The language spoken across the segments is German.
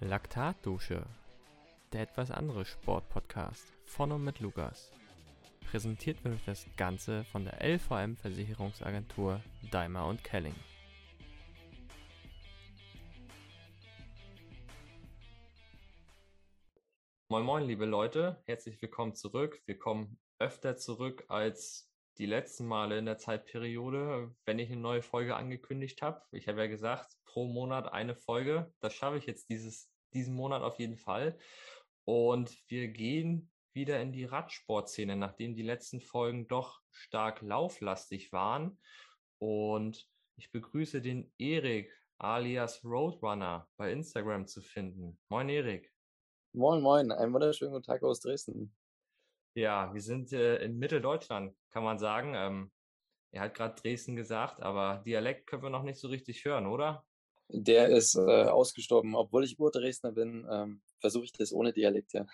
Laktatdusche, der etwas andere Sportpodcast von und mit Lukas. Präsentiert wird das Ganze von der LVM Versicherungsagentur Daimler und Kelling. Moin moin liebe Leute, herzlich willkommen zurück. Wir kommen öfter zurück als die letzten Male in der Zeitperiode, wenn ich eine neue Folge angekündigt habe. Ich habe ja gesagt, pro Monat eine Folge. Das schaffe ich jetzt dieses, diesen Monat auf jeden Fall. Und wir gehen wieder in die Radsportszene, nachdem die letzten Folgen doch stark lauflastig waren. Und ich begrüße den Erik alias Roadrunner bei Instagram zu finden. Moin Erik. Moin, moin, einen wunderschönen guten Tag aus Dresden. Ja, wir sind äh, in Mitteldeutschland, kann man sagen. Ähm, er hat gerade Dresden gesagt, aber Dialekt können wir noch nicht so richtig hören, oder? Der ist äh, ausgestorben. Obwohl ich Ur-Dresdner bin, ähm, versuche ich das ohne Dialekt, ja.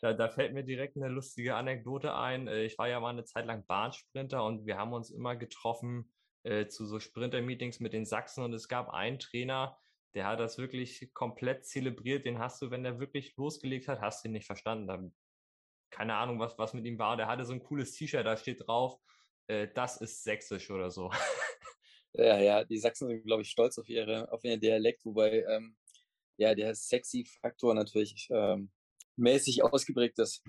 Da, da, fällt mir direkt eine lustige Anekdote ein. Äh, ich war ja mal eine Zeit lang Bahnsprinter und wir haben uns immer getroffen äh, zu so Sprinter-Meetings mit den Sachsen und es gab einen Trainer, der hat das wirklich komplett zelebriert. Den hast du, wenn der wirklich losgelegt hat, hast du ihn nicht verstanden keine Ahnung, was, was mit ihm war. Der hatte so ein cooles T-Shirt, da steht drauf, äh, das ist sächsisch oder so. Ja, ja, die Sachsen sind, glaube ich, stolz auf ihre, auf ihren Dialekt, wobei ähm, ja der sexy Faktor natürlich ähm, mäßig ausgeprägt ist.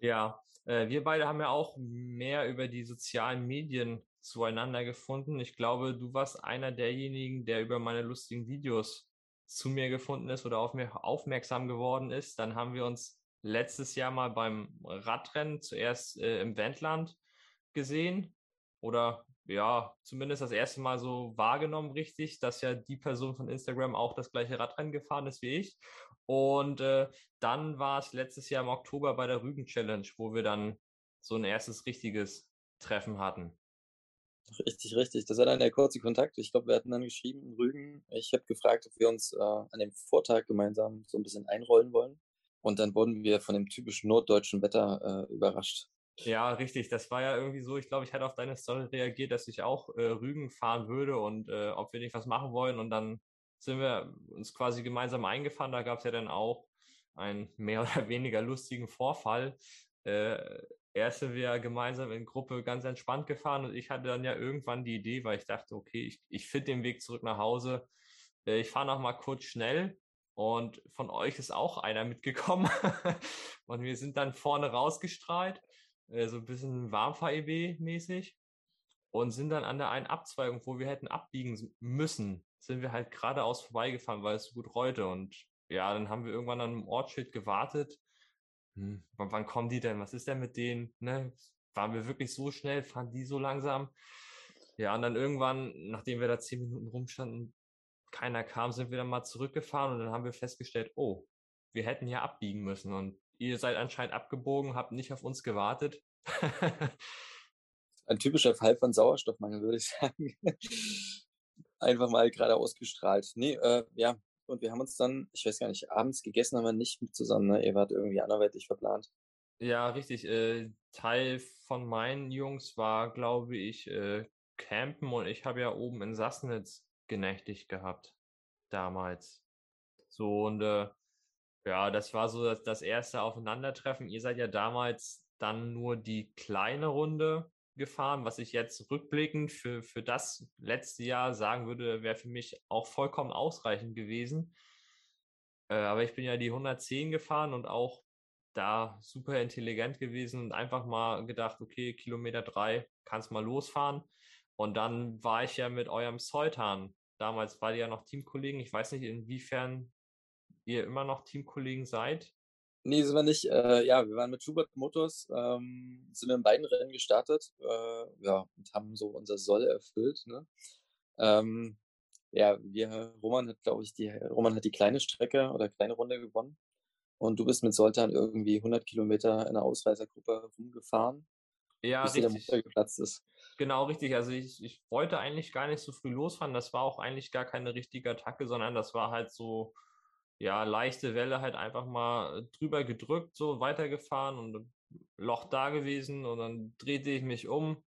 Ja, äh, wir beide haben ja auch mehr über die sozialen Medien zueinander gefunden. Ich glaube, du warst einer derjenigen, der über meine lustigen Videos zu mir gefunden ist oder auf mir aufmerksam geworden ist. Dann haben wir uns letztes Jahr mal beim Radrennen zuerst äh, im Wendland gesehen oder ja, zumindest das erste Mal so wahrgenommen richtig, dass ja die Person von Instagram auch das gleiche Radrennen gefahren ist wie ich. Und äh, dann war es letztes Jahr im Oktober bei der Rügen Challenge, wo wir dann so ein erstes richtiges Treffen hatten. Richtig, richtig. Das war dann der kurze Kontakt. Ich glaube, wir hatten dann geschrieben, Rügen. Ich habe gefragt, ob wir uns äh, an dem Vortag gemeinsam so ein bisschen einrollen wollen. Und dann wurden wir von dem typischen norddeutschen Wetter äh, überrascht. Ja, richtig. Das war ja irgendwie so. Ich glaube, ich hatte auf deine Story reagiert, dass ich auch äh, Rügen fahren würde und äh, ob wir nicht was machen wollen. Und dann sind wir uns quasi gemeinsam eingefahren. Da gab es ja dann auch einen mehr oder weniger lustigen Vorfall. Äh, erst sind wir gemeinsam in Gruppe ganz entspannt gefahren und ich hatte dann ja irgendwann die Idee, weil ich dachte, okay, ich, ich finde den Weg zurück nach Hause. Äh, ich fahre noch mal kurz schnell und von euch ist auch einer mitgekommen. und wir sind dann vorne rausgestrahlt, äh, so ein bisschen Warmfahr-EB-mäßig. Und sind dann an der einen Abzweigung, wo wir hätten abbiegen müssen, sind wir halt geradeaus vorbeigefahren, weil es so gut reute. Und ja, dann haben wir irgendwann an einem Ortsschild gewartet. Hm, wann kommen die denn? Was ist denn mit denen? Ne? Waren wir wirklich so schnell? Fahren die so langsam? Ja, und dann irgendwann, nachdem wir da zehn Minuten rumstanden, keiner kam, sind wir dann mal zurückgefahren und dann haben wir festgestellt, oh, wir hätten hier abbiegen müssen und ihr seid anscheinend abgebogen, habt nicht auf uns gewartet. Ein typischer Fall von Sauerstoffmangel, würde ich sagen. Einfach mal gerade ausgestrahlt. Nee, äh, ja. Und wir haben uns dann, ich weiß gar nicht, abends gegessen haben wir nicht mit zusammen. Ne? Ihr wart irgendwie anderweitig verplant. Ja, richtig. Äh, Teil von meinen Jungs war, glaube ich, äh, campen und ich habe ja oben in Sassnitz genächtigt gehabt damals. So und äh, ja, das war so das, das erste Aufeinandertreffen. Ihr seid ja damals dann nur die kleine Runde gefahren, was ich jetzt rückblickend für, für das letzte Jahr sagen würde, wäre für mich auch vollkommen ausreichend gewesen. Äh, aber ich bin ja die 110 gefahren und auch da super intelligent gewesen und einfach mal gedacht, okay, Kilometer drei, kannst mal losfahren. Und dann war ich ja mit eurem Zeutan. Damals war ihr ja noch Teamkollegen. Ich weiß nicht, inwiefern ihr immer noch Teamkollegen seid. Nee, sind wir nicht. Äh, ja, wir waren mit Schubert Motors, ähm, sind wir in beiden Rennen gestartet, äh, ja, und haben so unser Soll erfüllt. Ne? Ähm, ja, wir, Roman hat, glaube ich, die, Roman hat die kleine Strecke oder kleine Runde gewonnen. Und du bist mit Soltan irgendwie 100 Kilometer in der Ausreißergruppe rumgefahren, ja, bis richtig. der Motor geplatzt ist. Genau, richtig. Also ich, ich wollte eigentlich gar nicht so früh losfahren. Das war auch eigentlich gar keine richtige Attacke, sondern das war halt so, ja, leichte Welle halt einfach mal drüber gedrückt, so weitergefahren und Loch da gewesen und dann drehte ich mich um.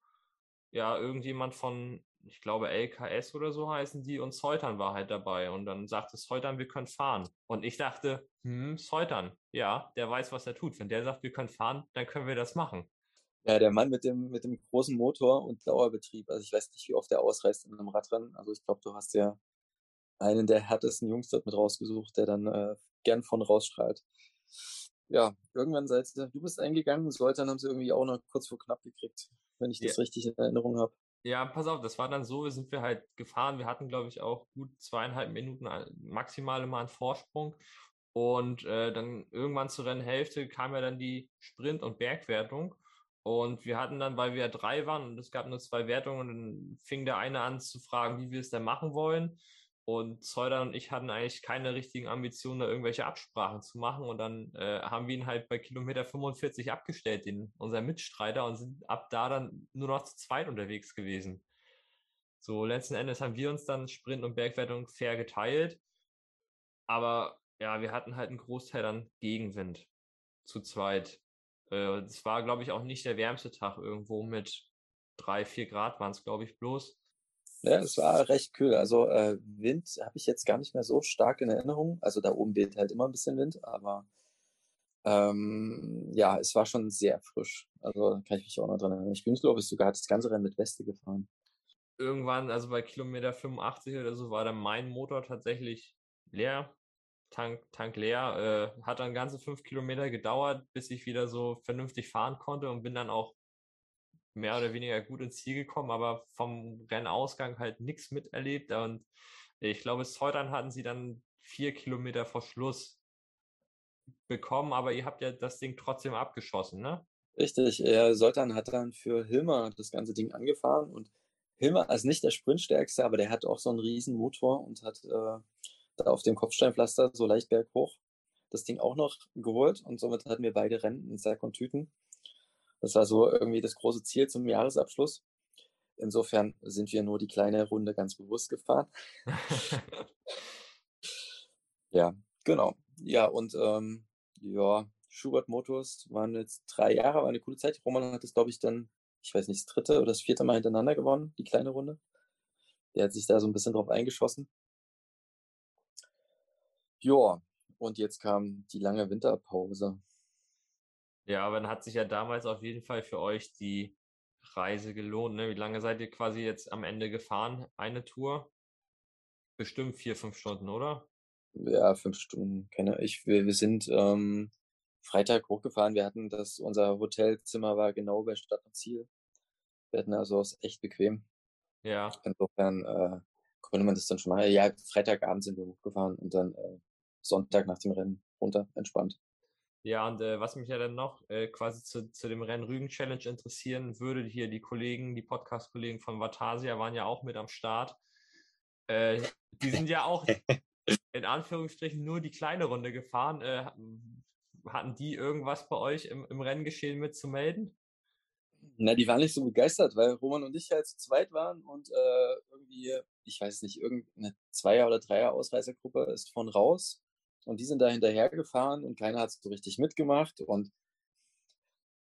Ja, irgendjemand von ich glaube LKS oder so heißen die und Seutern war halt dabei und dann sagte Seutern, wir können fahren. Und ich dachte, hm, Seutern, ja, der weiß, was er tut. Wenn der sagt, wir können fahren, dann können wir das machen. Ja, der Mann mit dem, mit dem großen Motor und Dauerbetrieb. Also ich weiß nicht, wie oft der ausreißt in einem Radrennen. Also ich glaube, du hast ja einen der härtesten Jungs dort mit rausgesucht, der dann äh, gern von rausstrahlt. Ja, irgendwann seid ihr, du bist eingegangen, Soltan haben sie irgendwie auch noch kurz vor knapp gekriegt, wenn ich das ja. richtig in Erinnerung habe. Ja, pass auf, das war dann so, sind wir halt gefahren. Wir hatten, glaube ich, auch gut zweieinhalb Minuten maximal immer einen Vorsprung. Und äh, dann irgendwann zur Rennhälfte kam ja dann die Sprint- und Bergwertung. Und wir hatten dann, weil wir drei waren und es gab nur zwei Wertungen, dann fing der eine an zu fragen, wie wir es denn machen wollen. Und Zeuder und ich hatten eigentlich keine richtigen Ambitionen, da irgendwelche Absprachen zu machen. Und dann äh, haben wir ihn halt bei Kilometer 45 abgestellt, den, unser Mitstreiter, und sind ab da dann nur noch zu zweit unterwegs gewesen. So, letzten Endes haben wir uns dann Sprint und Bergwertung fair geteilt. Aber ja, wir hatten halt einen Großteil dann Gegenwind zu zweit. Äh, es war, glaube ich, auch nicht der wärmste Tag irgendwo mit drei, vier Grad waren es, glaube ich, bloß. Ja, es war recht kühl. Also äh, Wind habe ich jetzt gar nicht mehr so stark in Erinnerung. Also da oben weht halt immer ein bisschen Wind, aber ähm, ja, es war schon sehr frisch. Also kann ich mich auch noch dran erinnern. Ich bin, glaube ich, sogar das ganze Rennen mit Weste gefahren. Irgendwann, also bei Kilometer 85 oder so, war dann mein Motor tatsächlich leer. Tank, Tank leer. Äh, hat dann ganze fünf Kilometer gedauert, bis ich wieder so vernünftig fahren konnte und bin dann auch mehr oder weniger gut ins Ziel gekommen, aber vom Rennausgang halt nichts miterlebt. Und ich glaube, Seutern hatten sie dann vier Kilometer vor Schluss bekommen, aber ihr habt ja das Ding trotzdem abgeschossen, ne? Richtig, äh, Soltan hat dann für Hilmer das ganze Ding angefahren und Hilmer ist nicht der Sprintstärkste, aber der hat auch so einen riesen Motor und hat äh, da auf dem Kopfsteinpflaster so leicht berghoch das Ding auch noch geholt und somit hatten wir beide Rennen in Sack und Tüten. Das war so irgendwie das große Ziel zum Jahresabschluss. Insofern sind wir nur die kleine Runde ganz bewusst gefahren. ja, genau. Ja, und ähm, ja, Schubert Motors waren jetzt drei Jahre, war eine coole Zeit. Roman hat es, glaube ich, dann, ich weiß nicht, das dritte oder das vierte Mal hintereinander gewonnen, die kleine Runde. Der hat sich da so ein bisschen drauf eingeschossen. Ja, und jetzt kam die lange Winterpause. Ja, aber dann hat sich ja damals auf jeden Fall für euch die Reise gelohnt. Ne? Wie lange seid ihr quasi jetzt am Ende gefahren? Eine Tour? Bestimmt vier, fünf Stunden, oder? Ja, fünf Stunden. Keine, ich, wir, wir sind ähm, Freitag hochgefahren. Wir hatten das, unser Hotelzimmer war genau bei Stadt und Ziel. Wir hatten also es echt bequem. Ja. Insofern äh, konnte man das dann schon mal. Ja, Freitagabend sind wir hochgefahren und dann äh, Sonntag nach dem Rennen runter, entspannt. Ja, und äh, was mich ja dann noch äh, quasi zu, zu dem Rennen-Rügen-Challenge interessieren würde, hier die Kollegen, die Podcast-Kollegen von Vatasia waren ja auch mit am Start. Äh, die sind ja auch in Anführungsstrichen nur die kleine Runde gefahren. Äh, hatten die irgendwas bei euch im, im Renngeschehen mitzumelden? Na, die waren nicht so begeistert, weil Roman und ich halt zu zweit waren und äh, irgendwie, ich weiß nicht, irgendeine Zweier- oder Dreier-Ausreißergruppe ist von raus und die sind da hinterhergefahren und keiner hat so richtig mitgemacht. Und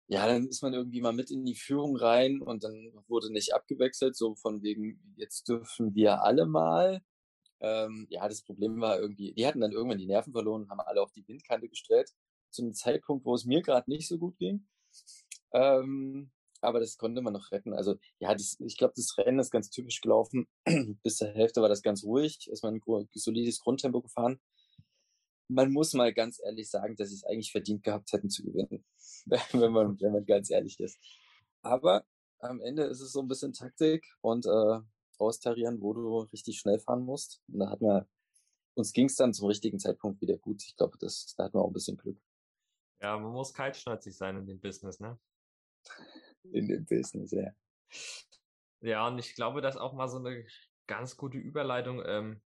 ja, dann ist man irgendwie mal mit in die Führung rein und dann wurde nicht abgewechselt, so von wegen, jetzt dürfen wir alle mal. Ähm, ja, das Problem war irgendwie, die hatten dann irgendwann die Nerven verloren und haben alle auf die Windkante gestellt, zu einem Zeitpunkt, wo es mir gerade nicht so gut ging. Ähm, aber das konnte man noch retten. Also ja, das, ich glaube, das Rennen ist ganz typisch gelaufen. Bis zur Hälfte war das ganz ruhig, ist man ein solides Grundtempo gefahren man muss mal ganz ehrlich sagen, dass sie es eigentlich verdient gehabt hätten zu gewinnen, wenn man, wenn man ganz ehrlich ist. Aber am Ende ist es so ein bisschen Taktik und äh, austarieren, wo du richtig schnell fahren musst. Und da hat man, uns ging es dann zum richtigen Zeitpunkt wieder gut. Ich glaube, das, da hatten wir auch ein bisschen Glück. Ja, man muss kaltschnäuzig sein in dem Business, ne? In dem Business, ja. Ja, und ich glaube, das ist auch mal so eine ganz gute Überleitung. Ähm,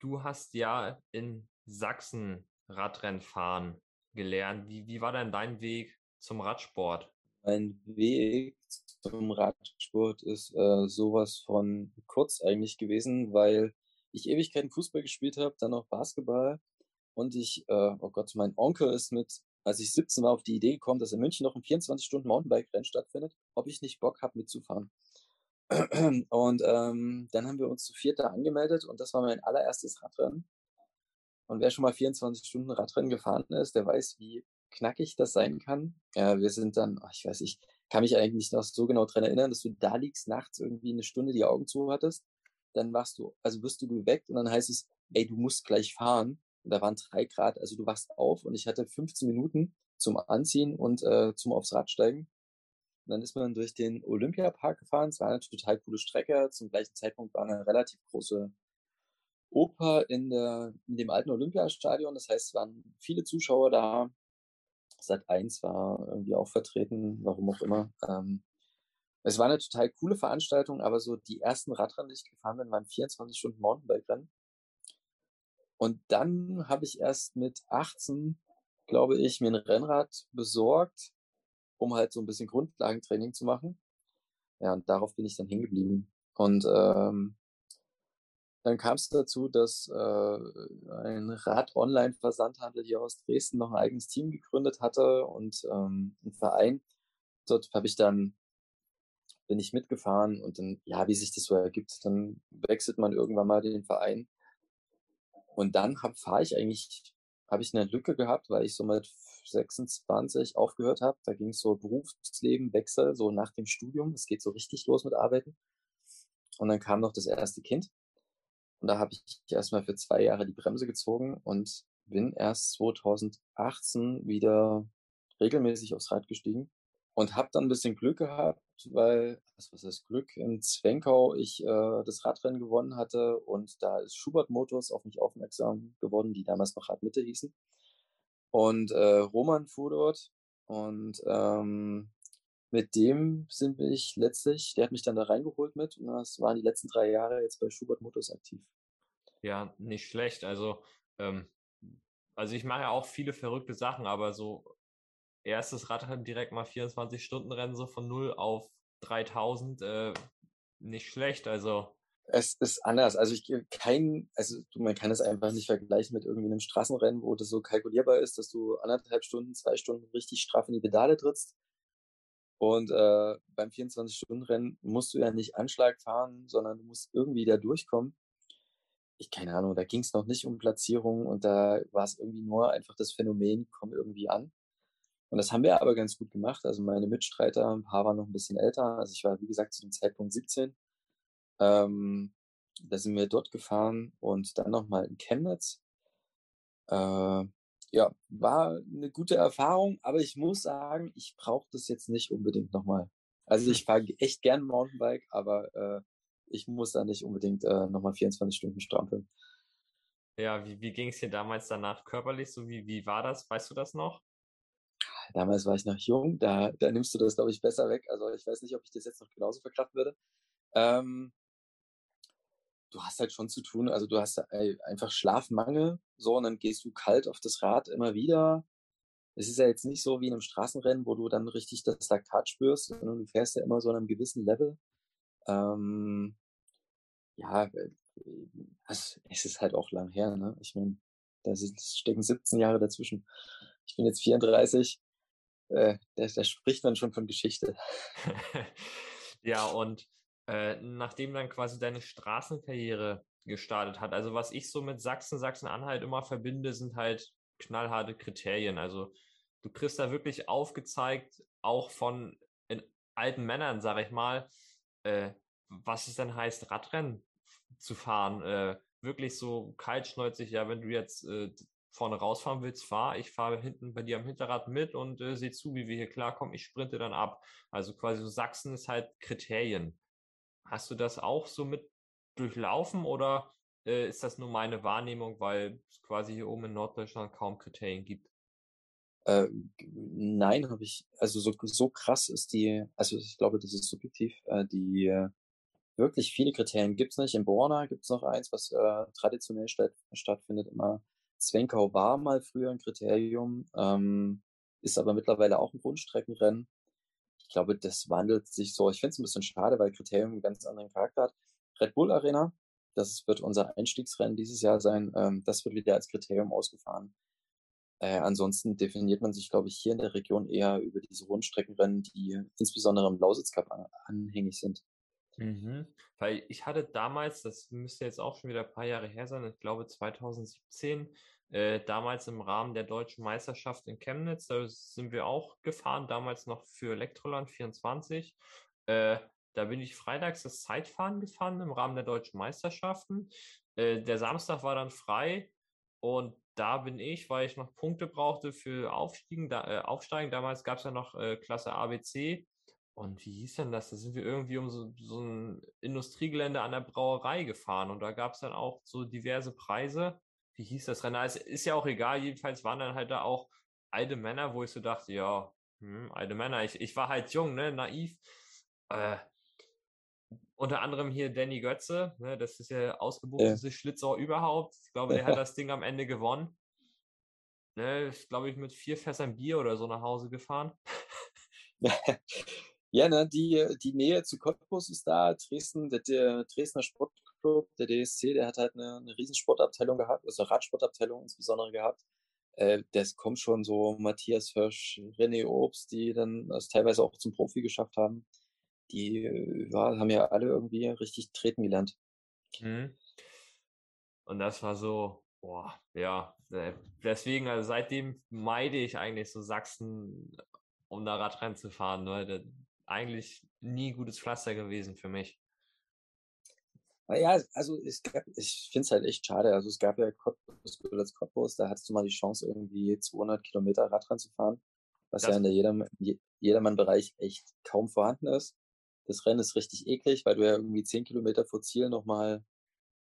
du hast ja in Sachsen Radrennfahren gelernt. Wie, wie war denn dein Weg zum Radsport? Mein Weg zum Radsport ist äh, sowas von kurz eigentlich gewesen, weil ich Ewigkeiten Fußball gespielt habe, dann auch Basketball. Und ich, äh, oh Gott, mein Onkel ist mit, als ich 17 war, auf die Idee gekommen, dass in München noch ein 24-Stunden-Mountainbike-Rennen stattfindet, ob ich nicht Bock habe mitzufahren. Und ähm, dann haben wir uns zu viert da angemeldet und das war mein allererstes Radrennen. Und wer schon mal 24 Stunden Radrennen gefahren ist, der weiß, wie knackig das sein kann. Ja, wir sind dann, ich weiß, ich kann mich eigentlich noch so genau daran erinnern, dass du da liegst nachts irgendwie eine Stunde die Augen zu hattest. Dann wachst du, also wirst du geweckt und dann heißt es, ey, du musst gleich fahren. Und da waren drei Grad, also du wachst auf und ich hatte 15 Minuten zum Anziehen und äh, zum aufs Rad steigen. Und dann ist man durch den Olympiapark gefahren. Es war eine total coole Strecke. Zum gleichen Zeitpunkt war eine relativ große Oper in, der, in dem alten Olympiastadion. Das heißt, es waren viele Zuschauer da. Sat 1 war irgendwie auch vertreten, warum auch immer. Ähm, es war eine total coole Veranstaltung, aber so die ersten Radrennen, die ich gefahren bin, waren 24 Stunden Mountainbike-Rennen. Und dann habe ich erst mit 18, glaube ich, mir ein Rennrad besorgt, um halt so ein bisschen Grundlagentraining zu machen. Ja, und darauf bin ich dann hingeblieben. Und ähm, dann kam es dazu, dass äh, ein Rad-Online-Versandhandel hier aus Dresden noch ein eigenes Team gegründet hatte und ähm, ein Verein. Dort habe ich dann bin ich mitgefahren und dann, ja, wie sich das so ergibt, dann wechselt man irgendwann mal den Verein. Und dann fahre ich eigentlich, habe ich eine Lücke gehabt, weil ich so mit 26 aufgehört habe. Da ging es so Berufsleben, Wechsel, so nach dem Studium. Es geht so richtig los mit Arbeiten. Und dann kam noch das erste Kind. Und da habe ich erstmal für zwei Jahre die Bremse gezogen und bin erst 2018 wieder regelmäßig aufs Rad gestiegen und habe dann ein bisschen Glück gehabt, weil, was ist Glück, in Zwenkau ich äh, das Radrennen gewonnen hatte und da ist Schubert Motors auf mich aufmerksam geworden, die damals noch Radmitte hießen. Und äh, Roman fuhr dort und ähm, mit dem sind ich letztlich, der hat mich dann da reingeholt mit und das waren die letzten drei Jahre jetzt bei Schubert Motors aktiv. Ja, nicht schlecht. Also, ähm, also ich mache ja auch viele verrückte Sachen, aber so erstes Radrennen direkt mal 24 Stunden Rennen so von 0 auf 3000, äh, nicht schlecht. Also es ist anders. Also ich kein, also man kann es einfach nicht vergleichen mit irgendwie einem Straßenrennen, wo das so kalkulierbar ist, dass du anderthalb Stunden, zwei Stunden richtig straff in die Pedale trittst. Und äh, beim 24-Stunden-Rennen musst du ja nicht Anschlag fahren, sondern du musst irgendwie da durchkommen. Ich keine Ahnung, da ging es noch nicht um Platzierung und da war es irgendwie nur einfach das Phänomen, komm irgendwie an. Und das haben wir aber ganz gut gemacht. Also meine Mitstreiter, ein paar waren noch ein bisschen älter. Also ich war, wie gesagt, zu dem Zeitpunkt 17. Ähm, da sind wir dort gefahren und dann nochmal in Chemnitz. Äh, ja, war eine gute Erfahrung, aber ich muss sagen, ich brauche das jetzt nicht unbedingt nochmal. Also ich fahre echt gern Mountainbike, aber äh, ich muss da nicht unbedingt äh, nochmal 24 Stunden strampeln. Ja, wie, wie ging es dir damals danach körperlich? So wie, wie war das? Weißt du das noch? damals war ich noch jung, da, da nimmst du das, glaube ich, besser weg. Also ich weiß nicht, ob ich das jetzt noch genauso verkraften würde. Ähm, du hast halt schon zu tun, also du hast einfach Schlafmangel, so, und dann gehst du kalt auf das Rad immer wieder. Es ist ja jetzt nicht so wie in einem Straßenrennen, wo du dann richtig das Laktat spürst, sondern du fährst ja immer so an einem gewissen Level. Ähm, ja, äh, es, ist halt auch lang her, ne? Ich meine, da stecken 17 Jahre dazwischen. Ich bin jetzt 34 äh, da, da spricht man schon von Geschichte. ja, und äh, nachdem dann quasi deine Straßenkarriere gestartet hat, also was ich so mit Sachsen, Sachsen-Anhalt immer verbinde, sind halt knallharte Kriterien. Also du kriegst da wirklich aufgezeigt, auch von alten Männern, sag ich mal, äh, was es denn heißt, Radrennen zu fahren. Äh, wirklich so kaltschnäuzig, ja, wenn du jetzt äh, vorne rausfahren willst, fahr. Ich fahre hinten bei dir am Hinterrad mit und äh, sehe zu, wie wir hier klarkommen. Ich sprinte dann ab. Also quasi so Sachsen ist halt Kriterien. Hast du das auch so mit durchlaufen oder äh, ist das nur meine Wahrnehmung, weil es quasi hier oben in Norddeutschland kaum Kriterien gibt? Äh, nein, habe ich, also so, so krass ist die, also ich glaube, das ist subjektiv, äh, die äh, wirklich viele Kriterien gibt es nicht. In Borna gibt es noch eins, was äh, traditionell statt, stattfindet, immer Zwenkau war mal früher ein Kriterium, ähm, ist aber mittlerweile auch ein Rundstreckenrennen. Ich glaube, das wandelt sich so. Ich finde es ein bisschen schade, weil Kriterium einen ganz anderen Charakter hat. Red Bull Arena, das wird unser Einstiegsrennen dieses Jahr sein. Ähm, das wird wieder als Kriterium ausgefahren. Äh, ansonsten definiert man sich, glaube ich, hier in der Region eher über diese Rundstreckenrennen, die insbesondere im Lausitz Cup anhängig sind. Mhm. Weil ich hatte damals, das müsste jetzt auch schon wieder ein paar Jahre her sein, ich glaube 2017, äh, damals im Rahmen der deutschen Meisterschaft in Chemnitz, da sind wir auch gefahren, damals noch für Elektroland 24. Äh, da bin ich freitags das Zeitfahren gefahren im Rahmen der deutschen Meisterschaften. Äh, der Samstag war dann frei und da bin ich, weil ich noch Punkte brauchte für Aufstiegen, da, äh, Aufsteigen. Damals gab es ja noch äh, Klasse ABC. Und wie hieß denn das? Da sind wir irgendwie um so, so ein Industriegelände an der Brauerei gefahren und da gab es dann auch so diverse Preise. Wie hieß das Rennen? Es ist ja auch egal, jedenfalls waren dann halt da auch alte Männer, wo ich so dachte, ja, hm, alte Männer. Ich, ich war halt jung, ne, naiv. Äh, unter anderem hier Danny Götze, ne, das ist der ausgebuchteste ja. Schlitzohr überhaupt. Ich glaube, der hat das Ding am Ende gewonnen. Ne, ich glaube, ich mit vier Fässern Bier oder so nach Hause gefahren. Ja, ne, die, die Nähe zu Cottbus ist da. Dresden, der, der Dresdner Sportclub, der DSC, der hat halt eine, eine Riesensportabteilung gehabt, also Radsportabteilung insbesondere gehabt. Äh, das kommt schon so Matthias Hirsch, René Obst, die dann das teilweise auch zum Profi geschafft haben. Die ja, haben ja alle irgendwie richtig treten gelernt. Mhm. Und das war so, boah, ja, äh, deswegen, also seitdem meide ich eigentlich so Sachsen, um da Radrennen zu fahren. Ne? eigentlich nie gutes Pflaster gewesen für mich. Ja, also es gab, ich finde es halt echt schade. Also es gab ja Cottbus, Cottbus, da hattest du mal die Chance, irgendwie 200 Kilometer Radrennen zu fahren, was das ja in der Jedermann, Jedermann-Bereich echt kaum vorhanden ist. Das Rennen ist richtig eklig, weil du ja irgendwie 10 Kilometer vor Ziel nochmal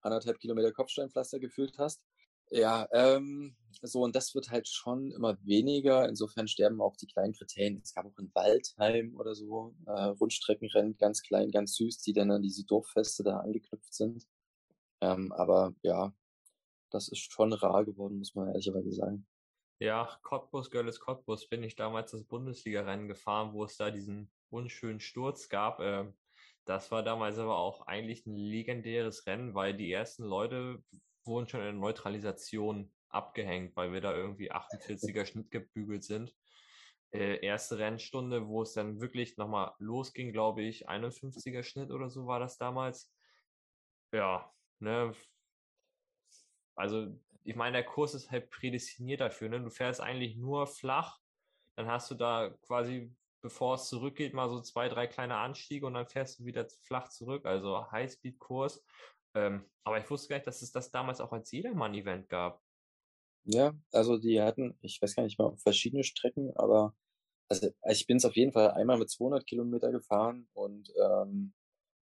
anderthalb Kilometer Kopfsteinpflaster gefühlt hast. Ja, ähm, so, und das wird halt schon immer weniger. Insofern sterben auch die kleinen Kriterien. Es gab auch in Waldheim oder so äh, Rundstreckenrennen, ganz klein, ganz süß, die dann an diese Dorffeste da angeknüpft sind. Ähm, aber ja, das ist schon rar geworden, muss man ehrlicherweise sagen. Ja, Cottbus, Görlitz, Cottbus bin ich damals das Bundesliga-Rennen gefahren, wo es da diesen unschönen Sturz gab. Äh, das war damals aber auch eigentlich ein legendäres Rennen, weil die ersten Leute wurden schon in der Neutralisation abgehängt, weil wir da irgendwie 48er Schnitt gebügelt sind. Äh, erste Rennstunde, wo es dann wirklich nochmal losging, glaube ich, 51er Schnitt oder so war das damals. Ja, ne. Also, ich meine, der Kurs ist halt prädestiniert dafür, ne? Du fährst eigentlich nur flach, dann hast du da quasi, bevor es zurückgeht, mal so zwei, drei kleine Anstiege und dann fährst du wieder flach zurück, also Highspeed-Kurs. Ähm, aber ich wusste gar nicht, dass es das damals auch als Jedermann-Event gab. Ja, also die hatten, ich weiß gar nicht mal, verschiedene Strecken, aber also ich bin es auf jeden Fall einmal mit 200 Kilometer gefahren und ähm,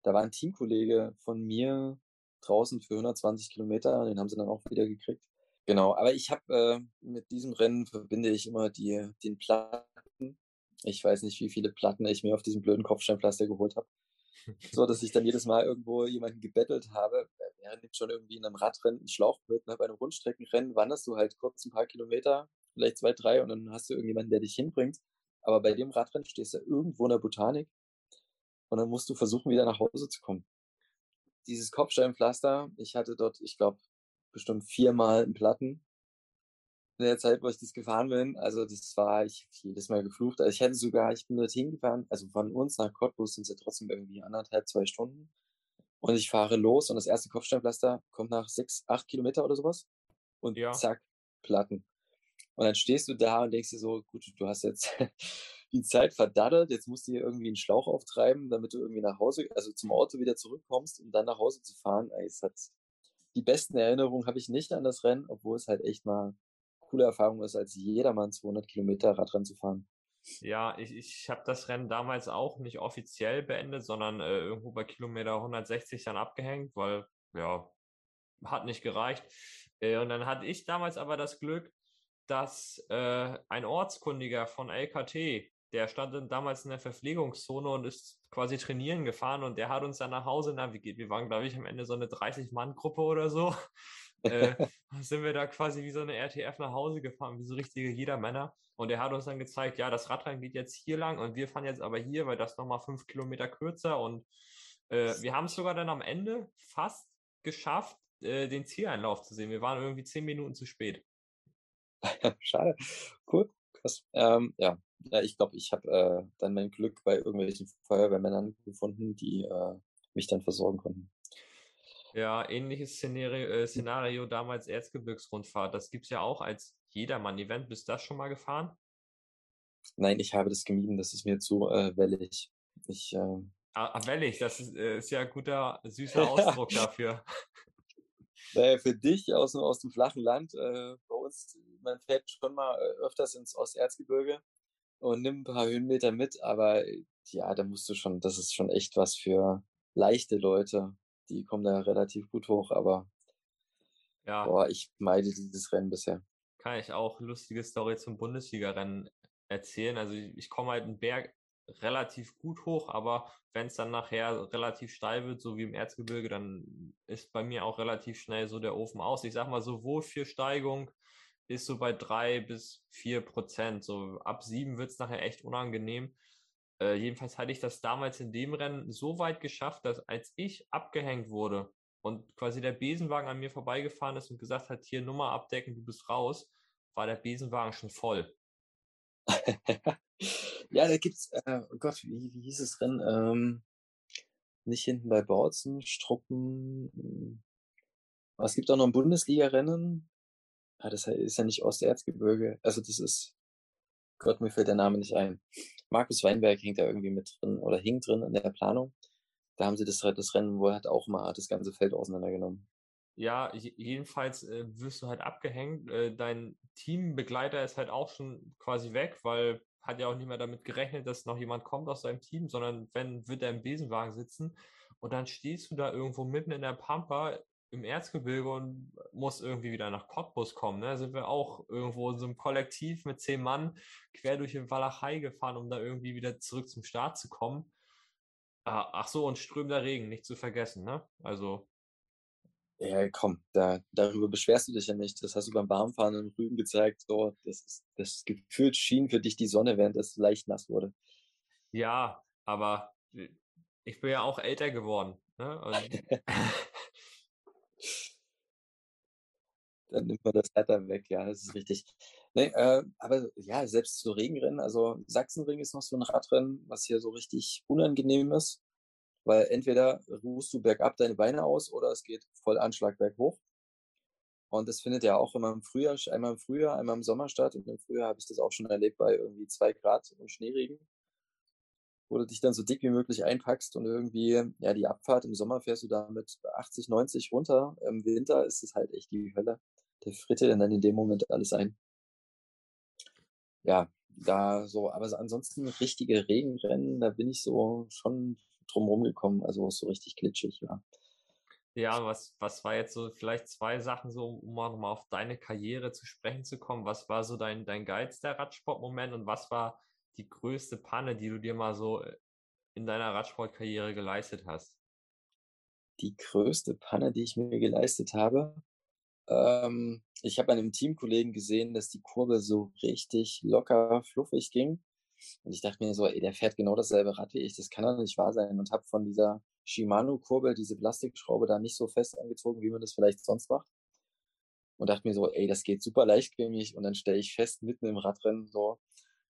da war ein Teamkollege von mir draußen für 120 Kilometer, den haben sie dann auch wieder gekriegt. Genau, aber ich habe äh, mit diesem Rennen verbinde ich immer die, den Platten. Ich weiß nicht, wie viele Platten ich mir auf diesem blöden Kopfsteinpflaster geholt habe so dass ich dann jedes Mal irgendwo jemanden gebettelt habe, während schon irgendwie in einem Radrennen ein Schlauch mit, ne, bei einem Rundstreckenrennen wanderst du halt kurz ein paar Kilometer, vielleicht zwei, drei und dann hast du irgendjemanden, der dich hinbringt. Aber bei dem Radrennen stehst du irgendwo in der Botanik und dann musst du versuchen, wieder nach Hause zu kommen. Dieses Kopfsteinpflaster, ich hatte dort, ich glaube, bestimmt viermal einen Platten in der Zeit, wo ich das gefahren bin. Also das war, ich jedes Mal geflucht. Also ich hätte sogar, ich bin dorthin gefahren, also von uns nach Cottbus sind es ja trotzdem irgendwie anderthalb, zwei Stunden. Und ich fahre los und das erste Kopfsteinpflaster kommt nach sechs, acht Kilometer oder sowas. Und ja. zack, Platten. Und dann stehst du da und denkst dir so, gut, du hast jetzt die Zeit verdaddelt, jetzt musst du hier irgendwie einen Schlauch auftreiben, damit du irgendwie nach Hause, also zum Auto wieder zurückkommst, um dann nach Hause zu fahren. Es hat die besten Erinnerungen habe ich nicht an das Rennen, obwohl es halt echt mal coole Erfahrung ist, als jedermann 200 Kilometer Radrennen zu fahren. Ja, ich, ich habe das Rennen damals auch nicht offiziell beendet, sondern äh, irgendwo bei Kilometer 160 dann abgehängt, weil ja, hat nicht gereicht. Äh, und dann hatte ich damals aber das Glück, dass äh, ein Ortskundiger von LKT, der stand damals in der Verpflegungszone und ist quasi trainieren gefahren und der hat uns dann nach Hause navigiert. Wir waren, glaube ich, am Ende so eine 30-Mann-Gruppe oder so äh, sind wir da quasi wie so eine RTF nach Hause gefahren, wie so richtige Jedermänner. Und er hat uns dann gezeigt, ja, das Radrennen geht jetzt hier lang und wir fahren jetzt aber hier, weil das nochmal fünf Kilometer kürzer. Und äh, wir haben es sogar dann am Ende fast geschafft, äh, den Zieleinlauf zu sehen. Wir waren irgendwie zehn Minuten zu spät. Schade. Cool. Krass. Ähm, ja. ja, ich glaube, ich habe äh, dann mein Glück bei irgendwelchen Feuerwehrmännern gefunden, die äh, mich dann versorgen konnten. Ja, ähnliches Szenario, äh, Szenario damals Erzgebirgsrundfahrt. Das gibt es ja auch als Jedermann-Event. Bist du das schon mal gefahren? Nein, ich habe das gemieden. Das ist mir zu äh, wellig. Ich, äh, ah, wellig, das ist, äh, ist ja ein guter, süßer Ausdruck dafür. Naja, für dich aus, aus dem flachen Land, äh, bei uns, man fährt schon mal äh, öfters ins Osterzgebirge und nimmt ein paar Höhenmeter mit, aber ja, da musst du schon, das ist schon echt was für leichte Leute. Die kommen da relativ gut hoch, aber ja. boah, ich meide dieses Rennen bisher. Kann ich auch lustige Story zum Bundesliga-Rennen erzählen. Also ich, ich komme halt einen Berg relativ gut hoch, aber wenn es dann nachher relativ steil wird, so wie im Erzgebirge, dann ist bei mir auch relativ schnell so der Ofen aus. Ich sag mal, sowohl für Steigung ist so bei drei bis vier Prozent. So ab sieben wird es nachher echt unangenehm. Äh, jedenfalls hatte ich das damals in dem Rennen so weit geschafft, dass als ich abgehängt wurde und quasi der Besenwagen an mir vorbeigefahren ist und gesagt hat, hier Nummer abdecken, du bist raus, war der Besenwagen schon voll. ja, da gibt's, äh, oh Gott, wie, wie hieß es Rennen? Ähm, nicht hinten bei Bautzen, Struppen. Hm. Aber es gibt auch noch ein Bundesliga-Rennen. Ah, das ist ja nicht Osterzgebirge. Also das ist, Gott, mir fällt der Name nicht ein. Markus Weinberg hängt da irgendwie mit drin oder hing drin in der Planung. Da haben sie das, das Rennen, wo er hat auch mal das ganze Feld auseinandergenommen. Ja, jedenfalls äh, wirst du halt abgehängt. Äh, dein Teambegleiter ist halt auch schon quasi weg, weil hat ja auch nicht mehr damit gerechnet, dass noch jemand kommt aus seinem Team, sondern wenn, wird er im Besenwagen sitzen und dann stehst du da irgendwo mitten in der Pampa im Erzgebirge und musst irgendwie wieder nach Cottbus kommen. Ne? Da sind wir auch irgendwo in so einem Kollektiv mit zehn Mann quer durch den Walachei gefahren, um da irgendwie wieder zurück zum Start zu kommen. Ah, ach so, und strömender Regen, nicht zu vergessen, ne? Also. Ja, komm, da, darüber beschwerst du dich ja nicht. Das hast du beim Warmfahren in Rügen gezeigt. So, das, ist, das gefühlt schien für dich die Sonne, während es leicht nass wurde. Ja, aber ich bin ja auch älter geworden. Ne? Dann nimmt man das Wetter weg, ja, das ist richtig. Nee, äh, aber ja, selbst so Regenrennen, also Sachsenring ist noch so ein Radrennen, was hier so richtig unangenehm ist, weil entweder ruhst du bergab deine Beine aus oder es geht voll Anschlag berghoch. Und das findet ja auch immer im Frühjahr, einmal im Frühjahr, einmal im Sommer statt. Und im Frühjahr habe ich das auch schon erlebt bei irgendwie zwei Grad und Schneeregen wo du dich dann so dick wie möglich einpackst und irgendwie, ja, die Abfahrt im Sommer fährst du da mit 80, 90 runter. Im Winter ist es halt echt die Hölle. Der fritte dann in dem Moment alles ein. Ja, da so, aber ansonsten richtige Regenrennen, da bin ich so schon drumherum gekommen, also so richtig glitschig, ja. Ja, was, was war jetzt so vielleicht zwei Sachen so, um mal nochmal auf deine Karriere zu sprechen zu kommen? Was war so dein, dein geilster Radsportmoment und was war die größte Panne, die du dir mal so äh, in deiner Radsportkarriere geleistet hast? Die größte Panne, die ich mir geleistet habe. Ähm, ich habe an einem Teamkollegen gesehen, dass die Kurve so richtig locker, fluffig ging. Und ich dachte mir so, ey, der fährt genau dasselbe Rad wie ich, das kann doch nicht wahr sein. Und habe von dieser Shimano-Kurbel diese Plastikschraube da nicht so fest angezogen, wie man das vielleicht sonst macht. Und dachte mir so, ey, das geht super leichtgängig. Und dann stelle ich fest, mitten im Radrennen so,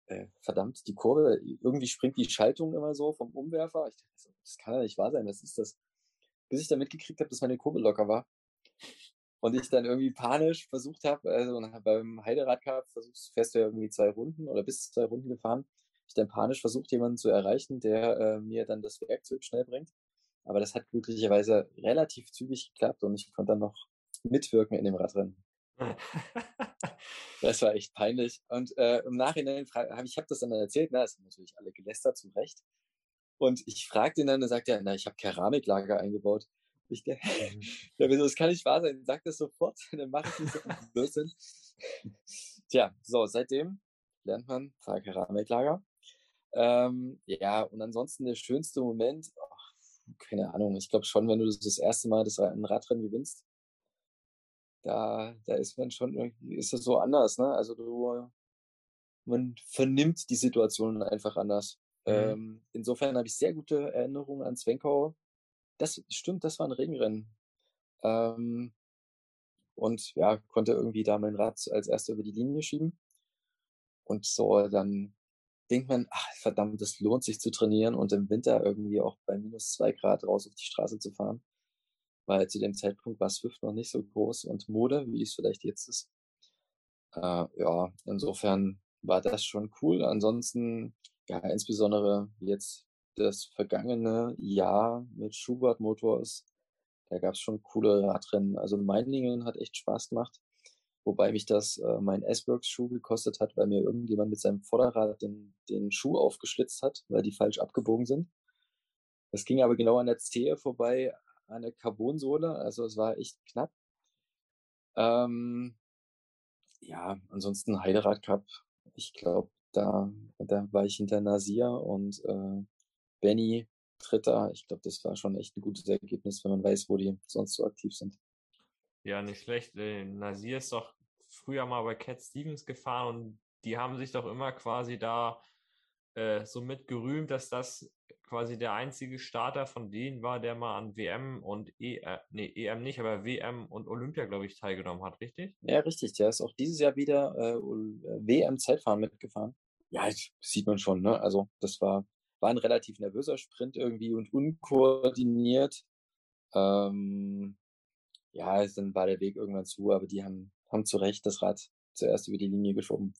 äh, verdammt, die Kurve, irgendwie springt die Schaltung immer so vom Umwerfer. Ich dachte, das kann ja nicht wahr sein, was ist das? Bis ich dann mitgekriegt habe, dass meine Kurve locker war. Und ich dann irgendwie panisch versucht habe, also beim Heiderad versuchst, fährst du ja irgendwie zwei Runden oder bis zwei Runden gefahren. Ich dann panisch versucht, jemanden zu erreichen, der äh, mir dann das Werkzeug schnell bringt. Aber das hat glücklicherweise relativ zügig geklappt und ich konnte dann noch mitwirken in dem Radrennen. Das war echt peinlich. Und äh, im Nachhinein habe ich hab das dann erzählt, na, es sind natürlich alle gelästert, zu Recht. Und ich fragte ihn dann, er sagt er, na, ich habe Keramiklager eingebaut. Ich der, mhm. ja, das kann nicht wahr sein. Sag das sofort, dann mache ich nicht so Blödsinn. Tja, so, seitdem lernt man Keramiklager. Ähm, ja, und ansonsten der schönste Moment, oh, keine Ahnung, ich glaube schon, wenn du das, das erste Mal das ein Radrennen gewinnst, da, da ist man schon irgendwie, ist das so anders, ne? Also du, man vernimmt die Situation einfach anders. Mhm. Ähm, insofern habe ich sehr gute Erinnerungen an Zwenkau. Das stimmt, das war ein Regenrennen. Ähm, und ja, konnte irgendwie da mein Rad als erster über die Linie schieben. Und so dann denkt man, ach verdammt, es lohnt sich zu trainieren und im Winter irgendwie auch bei minus zwei Grad raus auf die Straße zu fahren. Weil zu dem Zeitpunkt war Swift noch nicht so groß und Mode, wie es vielleicht jetzt ist. Äh, ja, insofern war das schon cool. Ansonsten, ja, insbesondere jetzt das vergangene Jahr mit Schubert Motors, da gab es schon coole Radrennen. Also Meiningen hat echt Spaß gemacht. Wobei mich das äh, mein S-Works-Schuh gekostet hat, weil mir irgendjemand mit seinem Vorderrad den, den Schuh aufgeschlitzt hat, weil die falsch abgebogen sind. Das ging aber genau an der Zehe vorbei, der Carbonsohle. Also es war echt knapp. Ähm, ja, ansonsten Heiderad Cup. Ich glaube, da, da war ich hinter Nasir und äh, Benny Dritter. Ich glaube, das war schon echt ein gutes Ergebnis, wenn man weiß, wo die sonst so aktiv sind. Ja, nicht schlecht. Äh, Nasir ist doch früher mal bei Cat Stevens gefahren und die haben sich doch immer quasi da äh, so mit gerühmt, dass das quasi der einzige Starter von denen war, der mal an WM und e, äh, nee, EM nicht, aber WM und Olympia, glaube ich, teilgenommen hat, richtig? Ja, richtig. Der ist auch dieses Jahr wieder äh, äh WM-Zeitfahren mitgefahren. Ja, sieht man schon, ne? Also, das war, war ein relativ nervöser Sprint irgendwie und unkoordiniert. Ähm, ja, dann war der Weg irgendwann zu, aber die haben, haben zu Recht das Rad zuerst über die Linie geschoben.